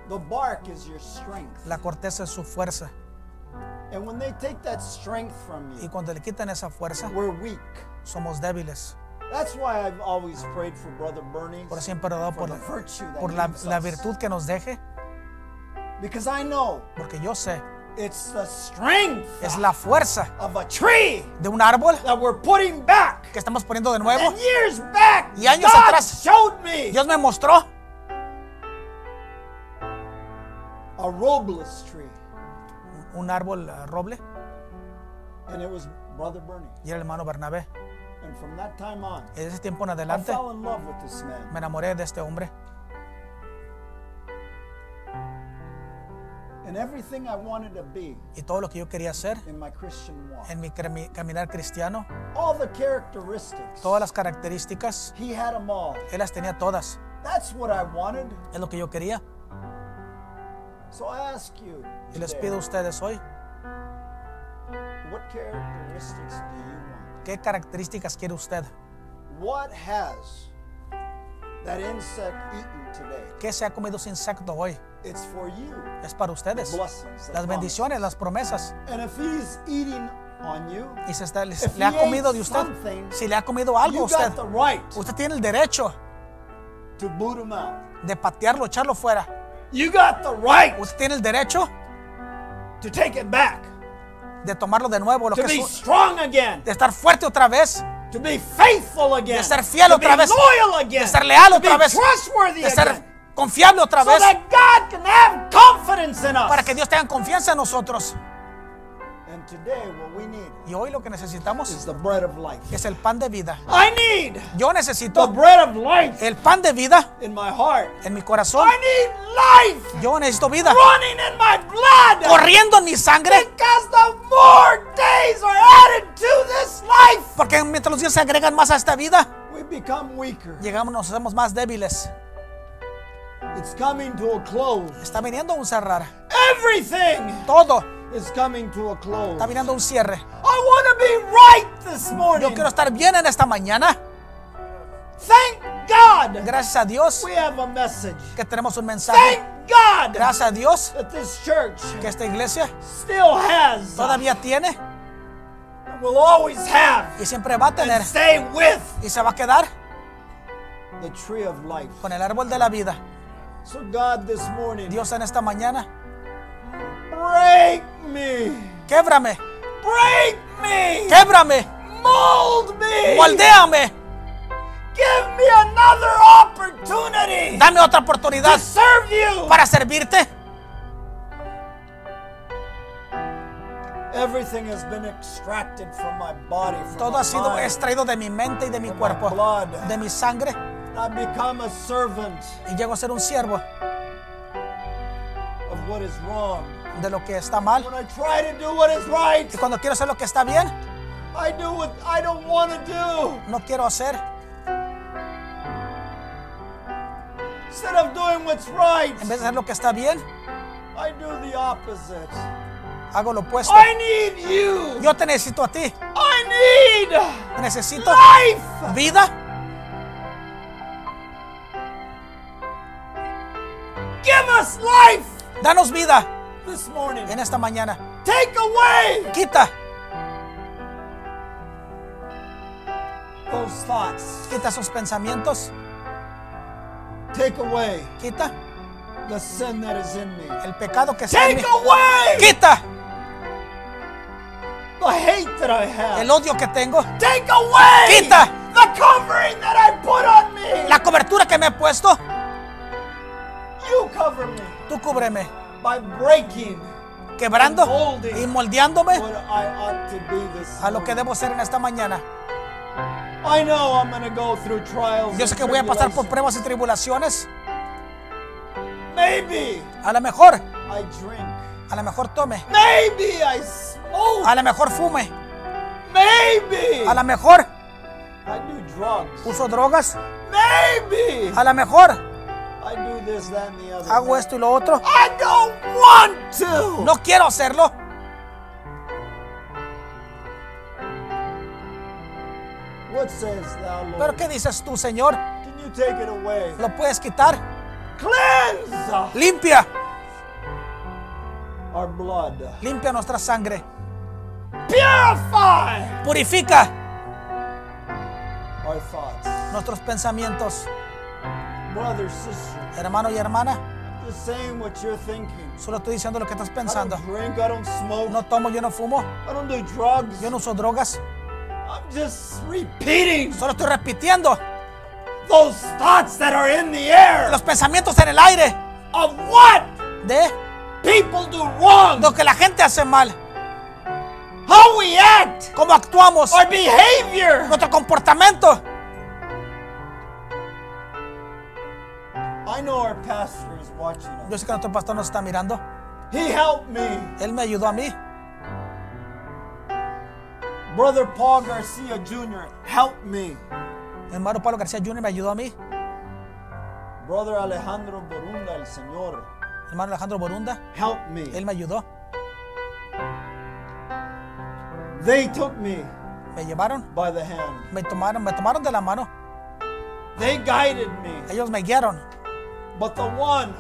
the bark is your strength. la corteza es su fuerza. And when they take that strength from Y you, cuando le quitan esa fuerza, we're weak. somos débiles. That's why I've always prayed for Brother Bernie Por siempre he orado por, la, virtud que nos deje, Because I know porque yo sé, it's the strength es la fuerza of a tree de un árbol that we're putting back. que estamos poniendo de nuevo. And years back, Y años God atrás, showed me Dios me mostró a robless tree, un árbol eh, roble and it was Brother Bernie. y era el hermano Bernabé. And from that time on, Y ese tiempo en I adelante fell in love with this man. me enamoré de este hombre. And everything I wanted to be Y todo lo que yo quería hacer in my Christian walk, en mi caminar cristiano, all the characteristics, todas las características, he had them all. Él las tenía todas. That's what I wanted. Es lo que yo quería. So I ask you, Y les pido a ustedes hoy, what characteristics do you want? ¿qué características quiere usted? What has that insect eaten today? ¿Qué se ha comido ese insecto hoy? It's for you. Es para ustedes. Blessings, Las bendiciones, las promesas. And if he's eating on you, Y se está, If le ha comido de usted. Si le ha comido algo a usted, right usted tiene el derecho to boot him out. de patearlo, echarlo fuera. You got the right Usted tiene el derecho to take it back, de tomarlo de nuevo, lo to que be strong again, de estar fuerte otra vez, to be faithful again, de ser fiel to otra be vez, loyal again, de ser leal to otra be vez, trustworthy de ser again, confiable otra so vez, that God can have confidence in us. para que Dios tenga confianza en nosotros. Y hoy lo que necesitamos is the bread of life. es el pan de vida. I need Yo the necesito bread of life el pan de vida in my heart. en mi corazón. I need life Yo necesito vida running in my blood. corriendo en mi sangre. Because the more days are added to this life, Porque mientras los días se agregan más a esta vida, we become weaker. llegamos, nos hacemos más débiles. It's coming to a close. está viniendo un cerrar. Everything Todo is coming to a close. está viniendo un cierre. I want to be right this morning. Yo quiero estar bien en esta mañana. Thank God Gracias a Dios we have a message. que tenemos un mensaje. Thank God Gracias a Dios that this church que esta iglesia still has todavía tiene and will always have y siempre va a tener and stay with y se va a quedar the tree of life. con el árbol de la vida. So God this morning, Dios en esta mañana, break me. québrame, Break me. québrame, Mold me. moldéame, Give me another opportunity dame otra to oportunidad serve you. para servirte. Everything has been extracted from my body, from Todo my ha sido mind. extraído de mi mente y de mi cuerpo, blood. de mi sangre, I've become a servant y llego a ser un siervo of what is wrong. De lo que está mal. Y cuando quiero hacer lo que está bien, I do what I don't want to do. no quiero hacer. Instead of doing what's right, En vez de hacer lo que está bien, I do the opposite. hago lo opuesto. I need you. Yo te necesito a ti. I need Necesito life. vida. Give us life Danos vida this morning. en esta mañana. Take away Quita, those thoughts. quita esos pensamientos. Take away Quita the sin that is in me. el pecado que está en mí. Take away Quita the hate that I have. el odio que tengo. Take away Quita. the covering that I put on me. La cobertura que me he puesto. You cover me Tú cúbreme. By breaking Quebrando y moldeándome a lo que debo ser en esta mañana. I know I'm to go through trials. Yo sé que voy a pasar por pruebas y tribulaciones. Maybe A lo mejor, I drink. a lo mejor tome. Maybe I smoke. A lo mejor fume. Maybe A lo mejor I do drugs. uso drogas. Maybe A lo mejor I do this, that, and the other. hago esto y lo otro. I don't want to. No quiero hacerlo. What says thou, Lord? Pero ¿qué dices tú, Señor? Can you take it away? ¿Lo puedes quitar? Cleanse Limpia, our blood. limpia nuestra sangre. Purify Purifica our thoughts. nuestros pensamientos. Brother, sister, Hermano y hermana, just saying what you're thinking. solo estoy diciendo lo que estás I pensando. don't drink, I don't smoke, No tomo, yo no fumo, I don't do drugs. yo no uso drogas. I'm just repeating Solo estoy repitiendo those thoughts that are in the air los pensamientos en el aire of what de people do wrong, lo que la gente hace mal, how we act, cómo actuamos, our behavior. nuestro comportamiento. I know our pastor is watching Yo us. sé que nuestro pastor nos está mirando. He helped me. Él me ayudó a mí. Brother Paul Garcia Jr. helped me. Hermano Pablo García Jr. me ayudó a mí. Brother Alejandro Borunda, el Señor, hermano Alejandro Borunda, helped me. él me ayudó. They took me Me llevaron, by the hand. me tomaron, me tomaron de la mano. They guided me. Ellos me guiaron. But the one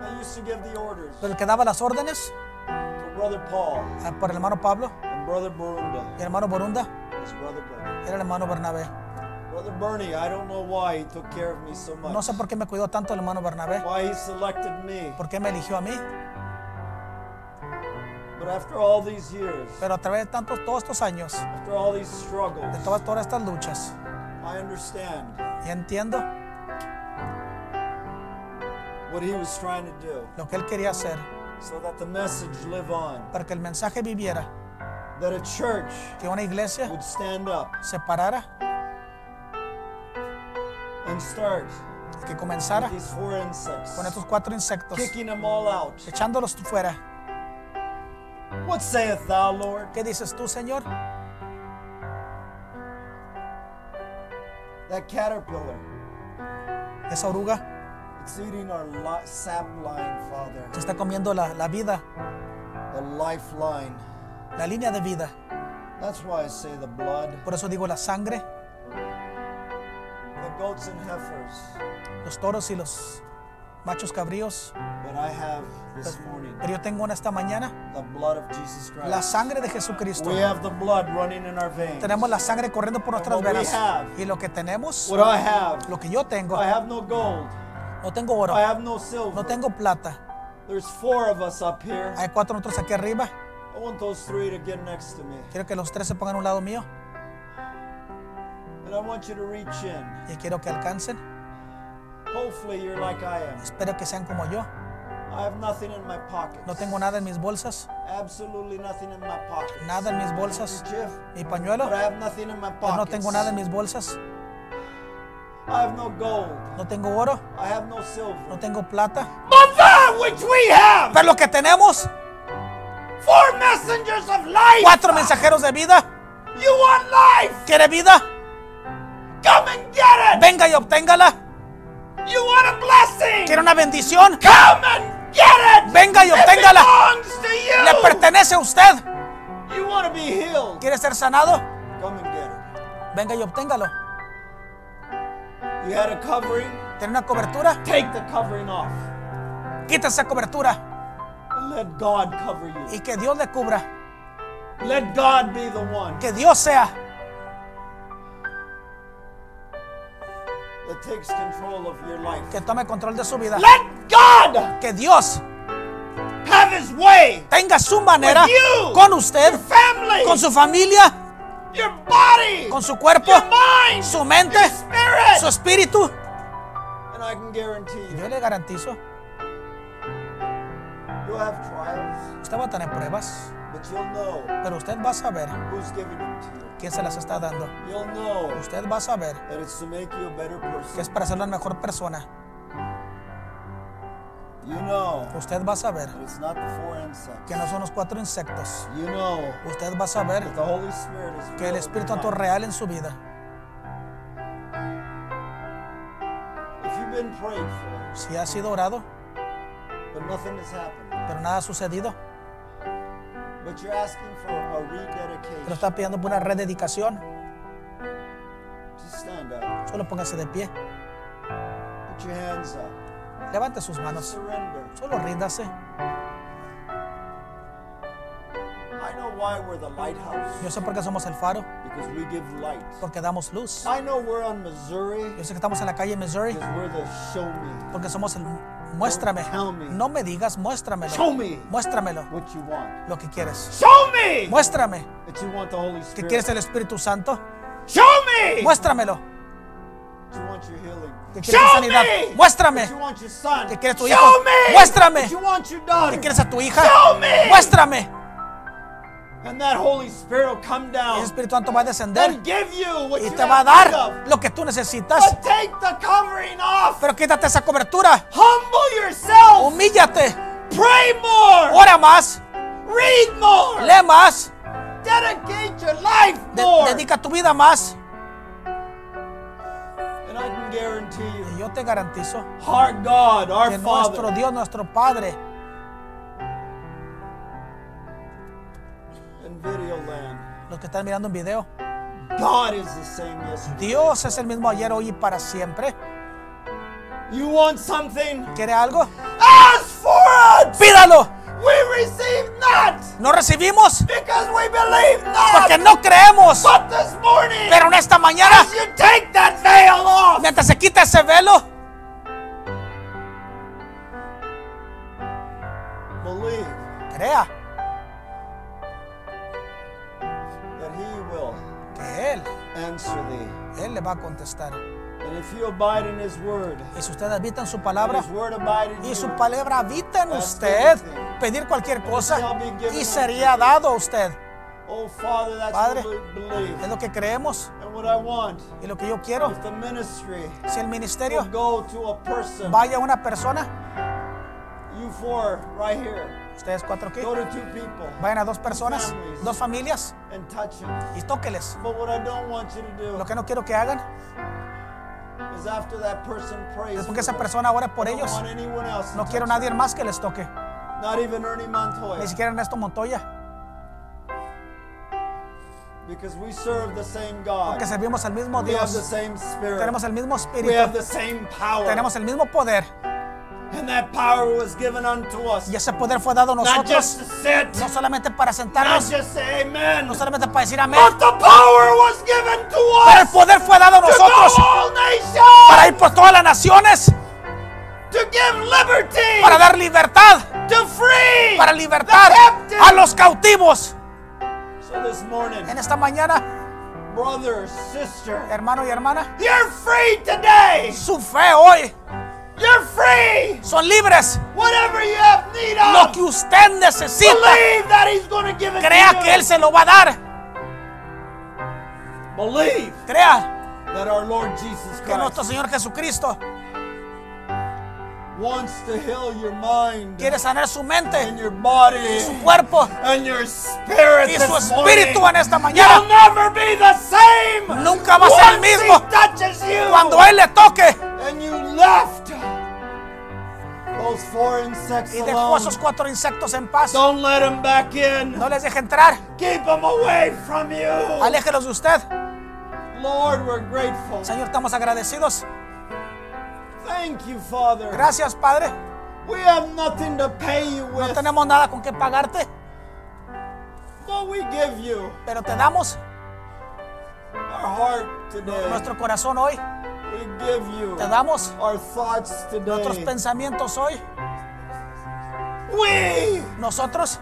that used to give the orders Pero el que daba las órdenes to Brother Paul eh, por el hermano Pablo and Brother Borunda y el hermano Borunda was Brother Bernie. era el hermano Bernabé. Brother Bernie, I don't know why he took care of me so much. No sé por qué me cuidó tanto el hermano Bernabé, Why he selected me. por qué me eligió a mí. But after all these years, Pero a través de tantos, todos estos años, after all these de struggles, todas, todas estas luchas, I understand y entiendo what he was trying to do lo que él quería hacer so that the message live on. para que el mensaje viviera, That a church que una iglesia would stand up se parara, and start que comenzara these four insects, con estos cuatro insectos, kicking them all out. echándolos fuera. What saith thou, Lord? ¿Qué dices tú, Señor? That caterpillar Esa oruga It's eating our li- sap line, Father, Se está comiendo la, la vida, the lifeline. la línea de vida. That's why I say the blood, Por eso digo la sangre, the goats and heifers. los toros y los machos cabríos. But I have this morning Pero yo tengo en esta mañana the blood of Jesus la sangre de Jesucristo. We have the blood running in our veins. Tenemos la sangre corriendo por nuestras venas. Y lo que tenemos, What I have, lo que yo tengo, I have no gold. No tengo oro, I have no silver. no tengo plata. There's four of us up here. Hay cuatro nosotros aquí arriba. I want those three to get next to me. Quiero que los tres se pongan a un lado mío And I want you to reach in. y quiero que alcancen. Hopefully you're like I am. Espero que sean como yo. I have nothing in my pockets. No tengo nada en mis bolsas, Absolutely nothing in my pockets. nada en mis bolsas. Mi pañuelo, But I have nothing in my pero pockets. no tengo nada en mis bolsas. I have no gold. No tengo oro, I have no silver. no tengo plata. But that which we have, Pero lo que tenemos, four messengers of life. cuatro mensajeros de vida. You want life? ¿Quiere vida? Come and get it. Venga y obténgala. You want a blessing? ¿Quiere una bendición? Come and get it. Venga y It obténgala. belongs to you. Le pertenece a usted. You want to be healed? ¿Quiere ser sanado? Come and get it. Venga y obténgalo. You had a covering? ¿Tiene una cobertura? Take the covering off Quita esa cobertura and let God cover you. y que Dios le cubra. Let God be the one Que Dios sea that takes control of your life. que tome control de su vida. Let God Que Dios have His way. tenga su manera With you. con usted, Family, con su familia, your body, con su cuerpo, your mind, su mente, your spirit. su espíritu. and I can guarantee you, Yo le garantizo, you'll have trials, usted va a tener pruebas, but you'll know pero usted va a saber who's giving them to you. quién se las está dando. You'll know Usted va a saber that it's to make you a better que es person. para ser una mejor persona. You know Usted va a saber that it's not the four insects. que no son los cuatro insectos. You know Usted va a saber that the Holy Spirit is que el Espíritu Santo es real en su vida. If you've been prayed for, Si ha sido orado, but nothing has happened, pero nada ha sucedido, but you're asking for a pero rededication, está pidiendo por una rededicación, just stand up. solo póngase de pie. Put your hands up. Levante sus manos. Solo ríndase. Yo sé por qué somos el faro, porque damos luz. Yo sé que estamos en la calle Missouri, porque somos el muéstrame. No me digas, muéstramelo. Muéstramelo lo que quieres. Muéstrame que quieres el Espíritu Santo. Muéstramelo que quieres tu Show sanidad. me Muéstrame que quieres tu Show hijo. me Muéstrame que quieres a tu hija. Show me. Muéstrame. And that Holy Spirit will come El down Espíritu Santo va a descender and give you what y te va a dar lo que tú necesitas. But take the covering off. Pero quítate esa cobertura. Humble yourself. Humíllate. Pray more. Ora más. Read more. Lee más. Dedicate your life de- more. dedica tu vida más. And I can guarantee you, Y yo te garantizo our God, our que nuestro Father, Dios, nuestro Padre, in video land, los que están mirando un video, God is the same yesterday. Dios es el mismo ayer, hoy y para siempre. You want something? ¿Quiere algo? Ask for it. Pídalo. We receive not No recibimos because we believe porque no creemos. But this morning, Pero en esta mañana, as you take that veil off, mientras se quita ese velo, believe crea that He will que Él, answer thee. Él le va a contestar. And if you abide in His word, Y si usted habita en su palabra y su palabra habita en usted, pedir cualquier cosa y sería dado a usted. oh Padre. Es lo que creemos y lo que yo quiero. Si el ministerio vaya a una persona, ustedes cuatro aquí, vayan a dos personas, dos familias them. y tóqueles. Lo que no quiero que hagan Después que esa persona ore por ellos, no quiero touch nadie más que les toque. Ni siquiera Ernesto Montoya. Because we serve the same God. Porque servimos al mismo We have the Dios. same spirit. Tenemos el mismo we have espíritu. the same power. Tenemos el mismo poder. And that power was given unto us. Y ese poder fue dado a Not just nosotros. to sit. No solamente para Not sentarnos. just say amen. No solamente para decir amén. But the power was given to Pero el us. poder fue dado a to nosotros. all nations. Para ir por todas las naciones. to give liberty. Para dar libertad. to free. Para libertar the a los cautivos. So this morning, En esta mañana, brother, sister, hermano y hermana, you're free today. su fe hoy You're free. son libres. Whatever you have need Lo of, que usted necesita, believe that He's going to give it crea to que you. Él se lo va a dar. Believe Crea that our Lord Jesus que nuestro Christ Señor Jesucristo wants to heal your mind quiere sanar su and mente, your body su cuerpo and your spirit y su espíritu morning. en esta You'll mañana. never be the same. Nunca va a ser el mismo. Cuando Él le toque and you left those four insects y dejó a esos cuatro insectos en paz, Don't let them back in. no les deje entrar. Keep them away from you. Aléjelos de usted. Lord, we're grateful. Señor, estamos agradecidos. Thank you, Father. Gracias, Padre. We have nothing to pay you No with, tenemos nada con que pagarte, but we give you pero te damos our heart today. nuestro corazón hoy. Te damos nuestros pensamientos hoy. We Nosotros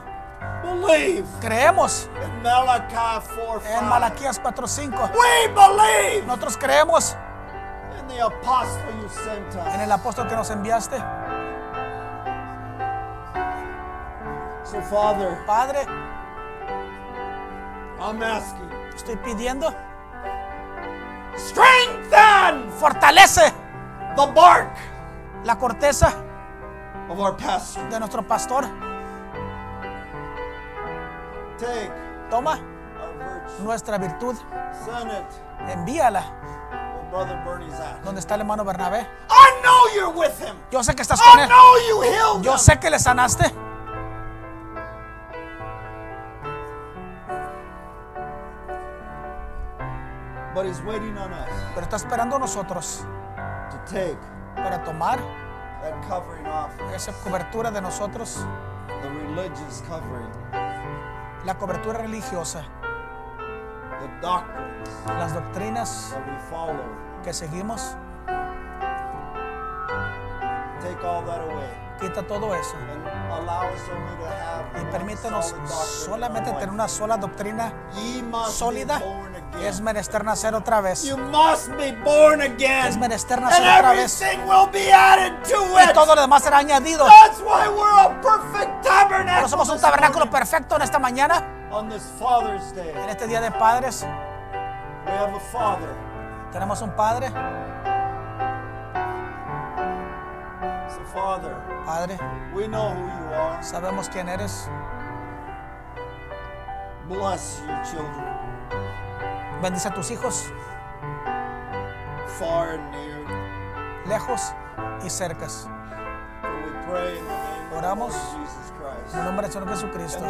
creemos in Malachi 4 en 5. Malaquías 4:5. We believe Nosotros creemos in the apostle you sent us. en el apóstol que nos enviaste. So, Father, Padre, I'm asking, estoy pidiendo, strengthen fortalece the bark la corteza of our pastor. de nuestro pastor. Take Toma our nuestra virtud, send it envíala donde está el hermano Bernabé. I know you're with him. Yo sé que estás con I él. know you healed Yo sé que le sanaste. But he's waiting on us Pero está esperando a nosotros to take para tomar that covering off, esa cobertura de nosotros, the religious covering, la cobertura religiosa, the doctrines las doctrinas that we follow. que seguimos. Take all that away Quita todo eso and allow us only to have y one permítenos solid doctrine solamente tener una sola doctrina Ye must sólida. born again. Es menester nacer otra vez. You must be born again. Es menester and nacer otra vez. everything will be added to Y it. todo lo demás será añadido. That's why we're a perfect tabernacle. Pero somos un tabernáculo morning. perfecto en esta mañana, On this Father's Day, en este día de padres. we have a Father. Tenemos un padre. So, Father, Padre, we know who you are. sabemos quién eres. Bless your children, Bendice a tus hijos, far and near. lejos y cercas. Oramos. En el nombre del Señor Jesucristo.